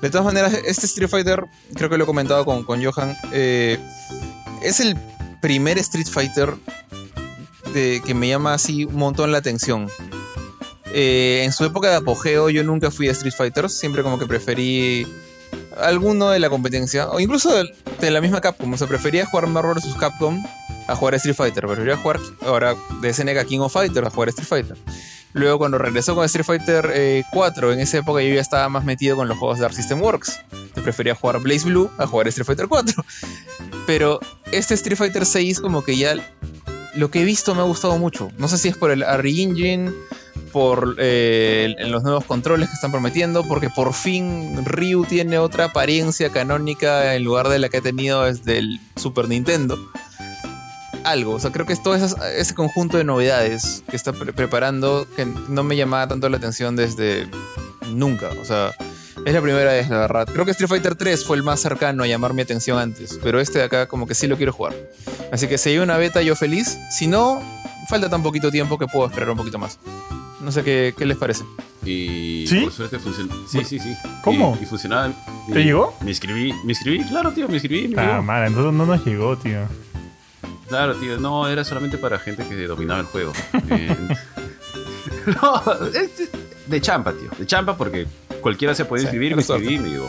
De todas maneras, este Street Fighter, creo que lo he comentado con, con Johan, eh, es el primer Street Fighter que me llama así un montón la atención. Eh, en su época de apogeo yo nunca fui a Street Fighter, siempre como que preferí alguno de la competencia, o incluso de, de la misma Capcom, o sea, prefería jugar Marvel vs. Capcom a jugar Street Fighter, prefería jugar ahora de SNK King of Fighter a jugar Street Fighter. Luego cuando regresó con Street Fighter eh, 4, en esa época yo ya estaba más metido con los juegos de Arc System Works. Yo prefería jugar Blaze Blue a jugar Street Fighter 4. [laughs] Pero este Street Fighter 6 como que ya lo que he visto me ha gustado mucho. No sé si es por el RE Engine, por eh, los nuevos controles que están prometiendo, porque por fin Ryu tiene otra apariencia canónica en lugar de la que ha tenido desde el Super Nintendo algo. O sea, creo que es todo ese, ese conjunto de novedades que está pre preparando que no me llamaba tanto la atención desde nunca. O sea, es la primera vez, la verdad. Creo que Street Fighter 3 fue el más cercano a llamar mi atención antes, pero este de acá como que sí lo quiero jugar. Así que si hay una beta, yo feliz. Si no, falta tan poquito tiempo que puedo esperar un poquito más. No sé qué, qué les parece. Y ¿Sí? por suerte funciona. Sí, sí, sí. ¿Cómo? Y, y funcionaba. y ¿Te llegó? Me inscribí, me inscribí, claro, tío, me inscribí. me Ah, mala, entonces no nos llegó, tío. Claro, tío, no, era solamente para gente que dominaba el juego. Eh, [laughs] no, es de champa, tío. De champa porque cualquiera se puede Sí, inscribir, me inscribí y me llegó.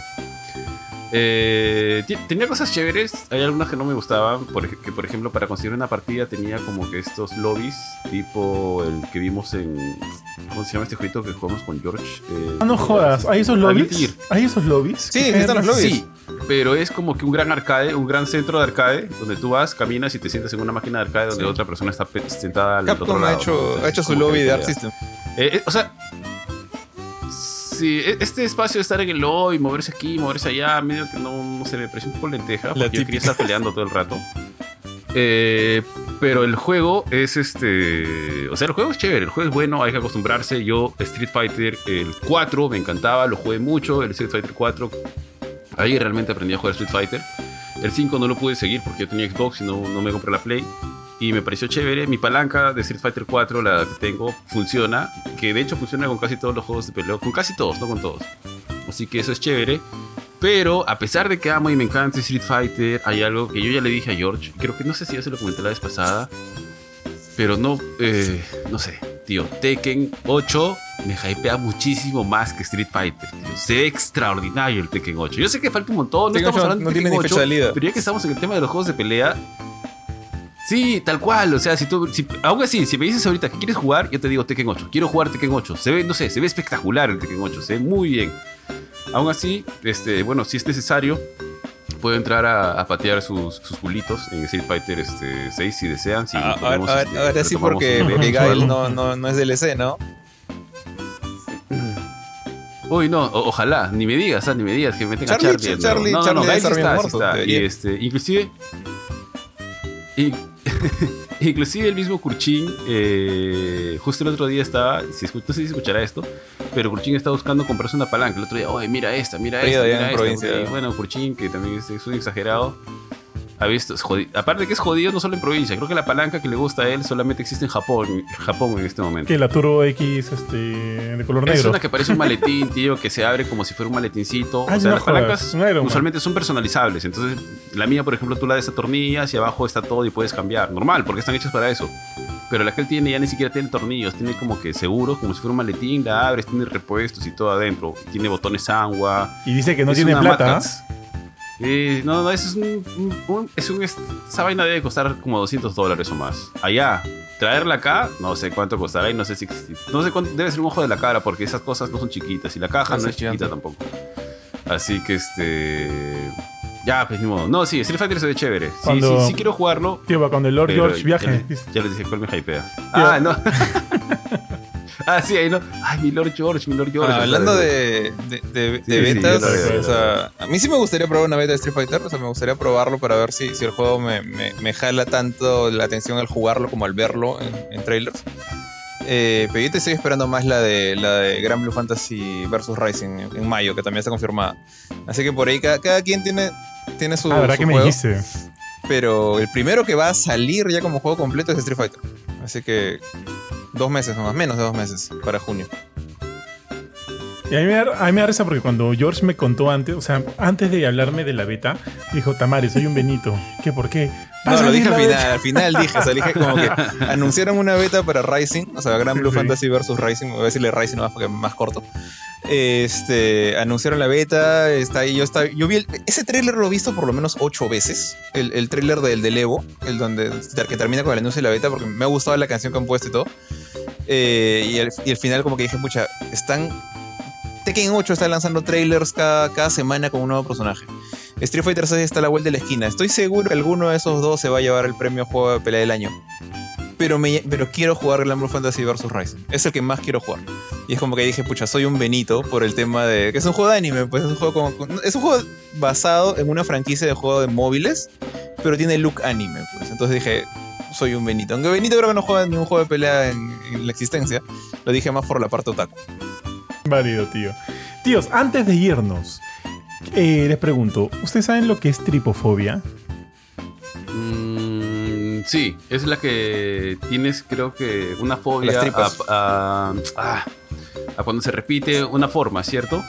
Eh, tenía cosas chéveres, hay algunas que no me gustaban, por, que por ejemplo para conseguir una partida tenía como que estos lobbies, tipo el que vimos en... ¿Cómo se llama este jueguito que jugamos con George? Eh, Ah, no jodas. ¿Hay esos lobbies? ¿Hay esos lobbies? Sí, ¿Qué están los lobbies. Sí, pero es como que un gran arcade, un gran centro de arcade, donde tú vas, caminas y te sientas en una máquina de arcade donde Sí. otra persona está sentada al otro Capcom lado. ha hecho, ¿no? Entonces, ha hecho su lobby de pelea. System. Eh, eh, o sea, sí, e- este espacio de estar en el lobby, moverse aquí, moverse allá, medio que no, no se me pareció un poco lenteja, porque yo quería estar peleando todo el rato. Eh, pero el juego es este. O sea, el juego es chévere, el juego es bueno, hay que acostumbrarse. Yo, Street Fighter, el 4, me encantaba, lo jugué mucho, el Street Fighter 4. Ahí realmente aprendí a jugar Street Fighter. El 5 no lo pude seguir porque yo tenía Xbox y no, no me compré la Play. Y me pareció chévere. Mi palanca de Street Fighter 4, la que tengo, funciona. Que de hecho funciona con casi todos los juegos de pelea. Con casi todos, no con todos. Así que eso es chévere. Pero a pesar de que amo y me encanta Street Fighter, hay algo que yo ya le dije a George. Creo que no sé si ya se lo comenté la vez pasada. Pero no, eh, no sé, tío. Tekken 8 me hypea muchísimo más que Street Fighter. Tío. Se ve extraordinario el Tekken 8. Yo sé que falta un montón. No Tekken estamos 8 hablando de tiene Tekken ni 8, fecha de salida. pero ya que estamos en el tema de los juegos de pelea. Sí, tal cual. O sea, si tú. Si, aún así, si me dices ahorita que quieres jugar, yo te digo Tekken 8. Quiero jugar Tekken 8. Se ve, no sé, se ve espectacular el Tekken 8. Se ve muy bien. Aún así, este, bueno, si es necesario, puede entrar a, a patear sus, sus culitos en Street Fighter este, 6 si desean. Si Ah, podemos, ahora, este, ahora sí, porque Abigail [laughs] no, no, no es DLC, ¿no? Uy, no, o- ojalá, ni me digas, ah, ni me digas que me meten Charlie- Charlie. Charlie- no, no, Charlie no, estar bien está, muerto, está. Y debería. este, inclusive, y- [laughs] inclusive el mismo Kurchin, eh, justo el otro día estaba, si no sé si escuchará esto, pero Kurchin está buscando comprarse una palanca. El otro día, oye, mira esta, mira Oye, esta, allá mira en esta. provincia. Y bueno, Kurchin, que también es, es un exagerado. Ha visto, es aparte que es jodido no solo en provincia, creo que la palanca que le gusta a él solamente existe en Japón, Japón en este momento. Que la Turbo X este, de color Es negro. una que parece un maletín, tío, que se abre como si fuera un maletincito. Ay, o sea, no las palancas usualmente son personalizables. Entonces, la mía, por ejemplo, tú la desatornillas y abajo está todo y puedes cambiar. Normal, porque están hechas para eso. Pero la que él tiene ya ni siquiera tiene tornillos, tiene como que seguro, como si fuera un maletín, la abres, tiene repuestos y todo adentro. Tiene botones agua. Y dice que no es tiene plata. Eh, no, no, eso es un, es un- es- esa vaina debe costar como 200 dólares o más. Allá, traerla acá, no sé cuánto costará y no sé si no sé cuánto, debe ser un ojo de la cara porque esas cosas no son chiquitas y la caja No no es chiquita gigante. tampoco. Así que este ya, pues ni modo. No, sí, Street Fighter se ve chévere. Sí, Cuando- sí, sí quiero jugarlo. Tío, cuando el Lord George viaje. Ya, ya les dije cuál me hypea. Ah, no. [laughs] ah, sí, ahí no. Ay, mi Lord George, mi Lord George. Ah, o sea, hablando de, de, de- de Sí, sí, betas, lo veo, o sea, a mí sí me gustaría probar una beta de Street Fighter, o sea, me gustaría probarlo para ver si, si el juego me, me- me jala tanto la atención al jugarlo como al verlo en, en trailers. Eh, pero yo te estoy esperando más la de la de Grand Blue Fantasy vs Rising en, en mayo, que también está confirmada. Así que por ahí cada, cada quien tiene, tiene su, Ah, ¿verdad su que me juego, dijiste? pero el primero que va a salir ya como juego completo es Street Fighter. Así que dos meses nomás, menos de dos meses para junio. Y a mí, me da, a mí me da risa porque cuando George me contó antes, o sea, antes de hablarme de la beta, dijo, Tamari, soy un Benito. ¿Qué? ¿Por qué? No, lo dije al beta". final, al final dije, o sea, dije como que [laughs] anunciaron una beta para Rising, o sea, Gran Blue Sí. Fantasy versus Rising, voy a decirle Rising nomás porque es más corto. Este, anunciaron la beta, está ahí, yo está, yo vi el- ese tráiler lo he visto por lo menos ocho veces, el, el tráiler del, del Evo, el donde que termina con el anuncio de la beta, porque me ha gustado la canción que han puesto y todo. Eh, y, al, final como que dije, pucha, están... Tekken 8 está lanzando trailers cada, cada semana con un nuevo personaje. Street Fighter 6 está a la vuelta de la esquina. Estoy seguro que alguno de esos dos se va a llevar el premio juego de pelea del año. Pero, me, pero quiero jugar Glamour Fantasy vs Rising. Es el que más quiero jugar. Y es como que dije, pucha, soy un Benito por el tema de. que es un juego de anime, pues es un juego como- es un juego basado en una franquicia de juego de móviles, pero tiene look anime, pues. Entonces dije, soy un Benito. Aunque Benito creo que no juega ningún juego de pelea en, en la existencia. Lo dije más por la parte otaku. Válido, tío. Tíos, antes de irnos, eh, les pregunto, ¿ustedes saben lo que es tripofobia? Mm, sí, es la que tienes, creo que, una fobia a, a- a- a cuando se repite una forma, ¿cierto?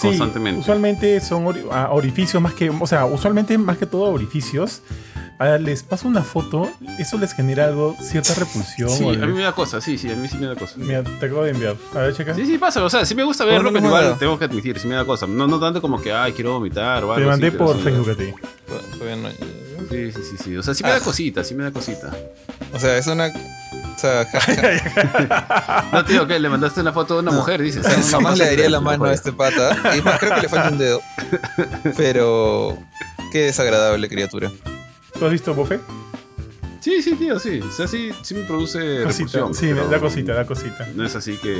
Sí, Constantemente. usualmente son ah, orificios más que, o sea, usualmente más que todo orificios. Ah, les paso una foto, eso les genera algo, cierta repulsión. Sí, o a mí me da cosa, sí, sí, a mí sí me da cosa. Mira, te acabo de enviar. A ver, checa. Sí, sí, pasa, o sea, sí me gusta verlo, pero igual tengo que admitir, sí me da cosa. No, no tanto como que, ay, quiero vomitar o algo Te mandé por Facebook a ti. Todavía no- Sí, sí, sí, sí. O sea, sí me da Ah. cosita, sí me da cosita. O sea, es una. O sea, ja- ja- No, tío, ¿qué? Le mandaste una foto de una No. mujer, dices. jamás le daría la mano a este pata. Y es más, creo que le falta un dedo. Pero. Qué desagradable criatura. ¿Tú has visto Buffet? Sí, sí, tío, sí. O sea, sí, sí me produce Cosita. Sí, pero da cosita, da cosita. No es así que.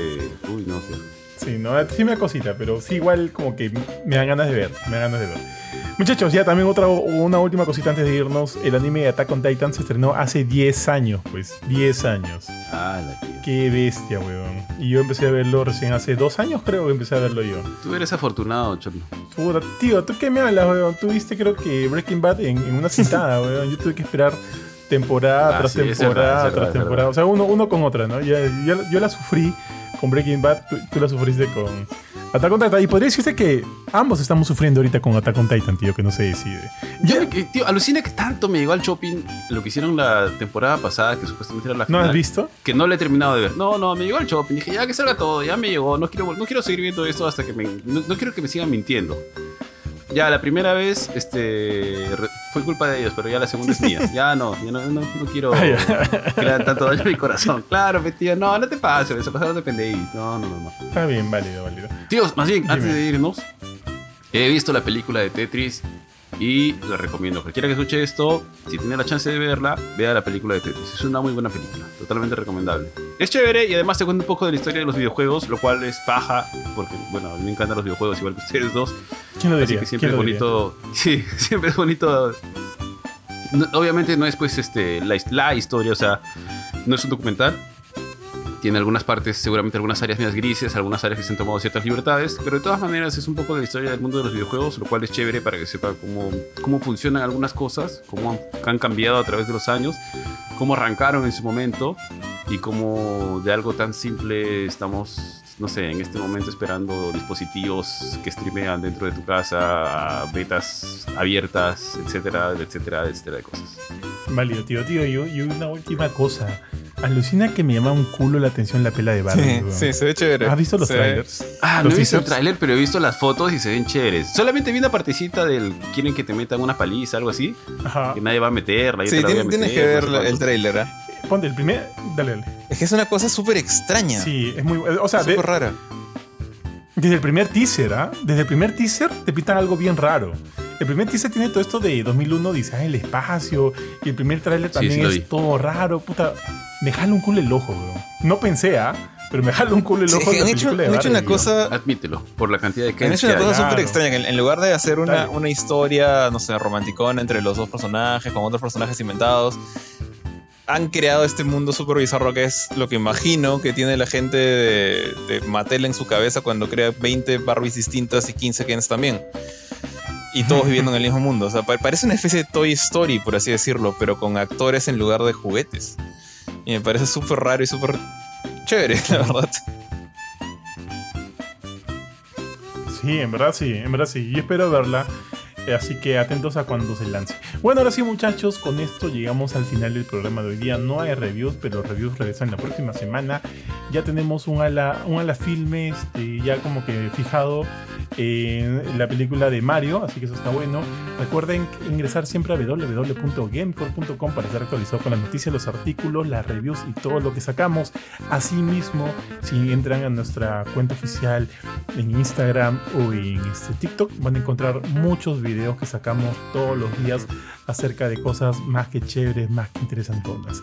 Uy, no, tío. Sí, no, sí me da cosita, pero sí igual como que me dan ganas de ver, me dan ganas de ver. Muchachos, ya también otra una última cosita antes de irnos. El anime de Attack on Titan se estrenó hace 10 años, pues, 10 años. Ah, la tío. Qué bestia, weón. Y yo empecé a verlo recién hace dos años, creo que empecé a verlo yo. Tú eres afortunado, cholo. Puta, tío, ¿tú qué me hablas, weón? Tú viste, creo que Breaking Bad en, en una sentada, [laughs] weón. Yo tuve que esperar temporada Ah, tras sí, temporada verdad, tras verdad, temporada. O sea, uno, uno con otra, ¿no? Ya- yo la sufrí con Breaking Bad, tú, tú la sufriste con Attack on Titan. Y podría decirse que ambos estamos sufriendo ahorita con Attack on Titan, tío, que no se decide. Yo, me- tío, alucina que tanto me llegó al shopping lo que hicieron la temporada pasada, que supuestamente era la ¿No final. has visto? Que no le he terminado de ver. No, no, me llegó al shopping. Dije, ya que salga todo, ya me llegó. No quiero, no quiero seguir viendo esto hasta que me. No, no quiero que me sigan mintiendo. Ya, la primera vez este, fue culpa de ellos, pero ya la segunda es mía. Ya no, ya no, no, no quiero hagan tanto daño a mi corazón. Claro, pe, tío, no, no te pases, eso pasaron de pendeís. No, no, no, no. Está bien, válido, válido. Tíos, más bien, antes de irnos, He visto la película de Tetris y la recomiendo. Cualquiera que escuche esto, si tiene la chance de verla, vea la película de Tetris. Es una muy buena película, totalmente recomendable. Es chévere y además te cuenta un poco de la historia de los videojuegos, lo cual es paja, porque bueno, a mí me encantan los videojuegos igual que ustedes dos. ¿Quién lo Así diría? que siempre ¿Quién es diría? bonito. [laughs] Sí, siempre es bonito. No- obviamente no es pues este, la, la historia, o sea, no es un documental. Tiene algunas partes, seguramente algunas áreas más grises, algunas áreas que se han tomado ciertas libertades, pero de todas maneras es un poco de la historia del mundo de los videojuegos, lo cual es chévere para que sepa cómo, cómo funcionan algunas cosas, cómo han cambiado a través de los años, cómo arrancaron en su momento y cómo de algo tan simple estamos, no sé, en este momento esperando dispositivos que streamean dentro de tu casa, betas abiertas, etcétera, etcétera, etcétera de cosas. Válido, tío, tío. Y, y una última cosa. Alucina que me llama un culo la atención la pela de Barbie. Sí, se ve chévere. ¿Has visto los Se ve- trailers? Ah, no ¿Los he visto el tráiler, pero he visto las fotos y se ven chéveres. Solamente vi una partecita del quieren que te metan una paliza, algo así, Ajá. que nadie va a meterla. yo Sí, te la voy a tienes, tienes meter, que no ver el tráiler, ¿ah? Ponte el primer. Dale, dale. Es que es una cosa súper extraña. Sí, es muy. O sea, de- súper rara. desde el primer teaser, ¿ah? Desde el primer teaser te pintan algo bien raro. El primer teaser tiene todo esto de 2001, dice, ah, el espacio. Y el primer tráiler Sí, también sí es todo raro. Puta, me jala un culo el ojo, weón. No pensé, ¿ah? Pero me jala un culo el Sí, ojo de la han hecho, de han hecho una cosa Admítelo, por la cantidad de Han Kens hecho que una cosa Claro. súper extraña, que en, lugar de hacer una, una historia, no sé, romanticona entre los dos personajes, con otros personajes inventados, han creado este mundo súper bizarro que es lo que imagino que tiene la gente de, de Mattel en su cabeza cuando crea 20 Barbies distintas y 15 Kens también. Y todos viviendo en el mismo mundo. O sea, pa- parece una especie de Toy Story, por así decirlo, pero con actores en lugar de juguetes. Y me parece súper raro y súper chévere, [laughs] la verdad. Sí, en verdad sí, en verdad sí. Y espero verla. Así que atentos a cuando se lance. Bueno, ahora sí, muchachos, con esto llegamos al final del programa de hoy día. No hay reviews, pero reviews regresan la próxima semana. Ya tenemos un ala, un ala filme este, ya como que fijado en la película de Mario, así que eso está bueno. Recuerden ingresar siempre a www.gamecore.com para estar actualizado con las noticias, los artículos, las reviews y todo lo que sacamos. Asimismo, si entran a nuestra cuenta oficial en Instagram o en este TikTok van a encontrar muchos videos que sacamos todos los días acerca de cosas más que chéveres, más que interesantonas.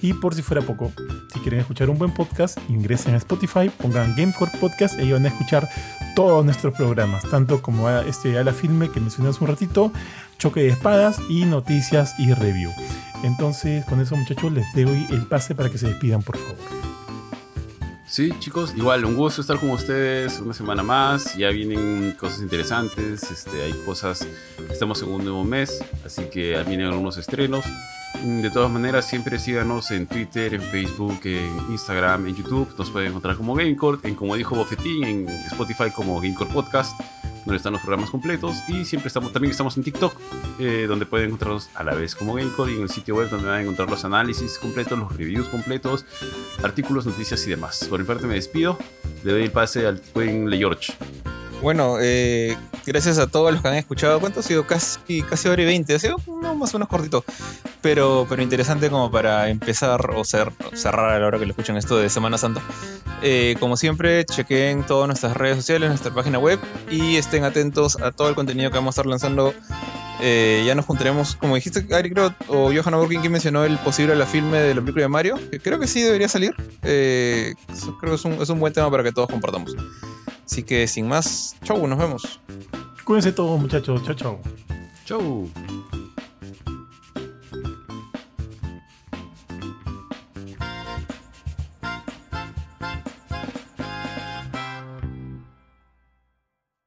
Y por si fuera poco, si quieren escuchar un buen podcast, ingresen a Spotify, pongan Gamecore Podcast y van a escuchar todos nuestros programas, tanto como este a la filme que mencioné hace un ratito, choque de espadas y noticias y review. Entonces, con eso muchachos, les doy el pase para que se despidan, por favor. Sí, chicos, igual, un gusto estar con ustedes una semana más. Ya vienen cosas interesantes, este, hay cosas, estamos en un nuevo mes, así que vienen algunos estrenos. De todas maneras, siempre síganos en Twitter, en Facebook, en Instagram, en YouTube. Nos pueden encontrar como Gamecore, en como dijo Bofetín, en Spotify como Gamecore Podcast, donde están los programas completos. Y siempre estamos, también estamos en TikTok, eh, donde pueden encontrarnos a la vez como Gamecore y en el sitio web donde van a encontrar los análisis completos, los reviews completos, artículos, noticias y demás. Por mi parte me despido. Le doy el pase al buen Le George. Bueno, eh, gracias a todos los que han escuchado. ¿Cuánto ha sido? Casi, casi hora y 20. Ha sido no, más o menos cortito. Pero, pero interesante como para empezar o ser, cerrar a la hora que lo escuchan esto de Semana Santa. Eh, como siempre, chequen todas nuestras redes sociales, nuestra página web y estén atentos a todo el contenido que vamos a estar lanzando. Eh, ya nos juntaremos, como dijiste, Ari, creo, o Johanna Burkin, que mencionó el posible la filme de la película de Mario, que creo que sí debería salir. Eh, creo que es un, es un buen tema para que todos compartamos. Así que sin más, chau, nos vemos. Cuídense todos muchachos, chao chao. Chau.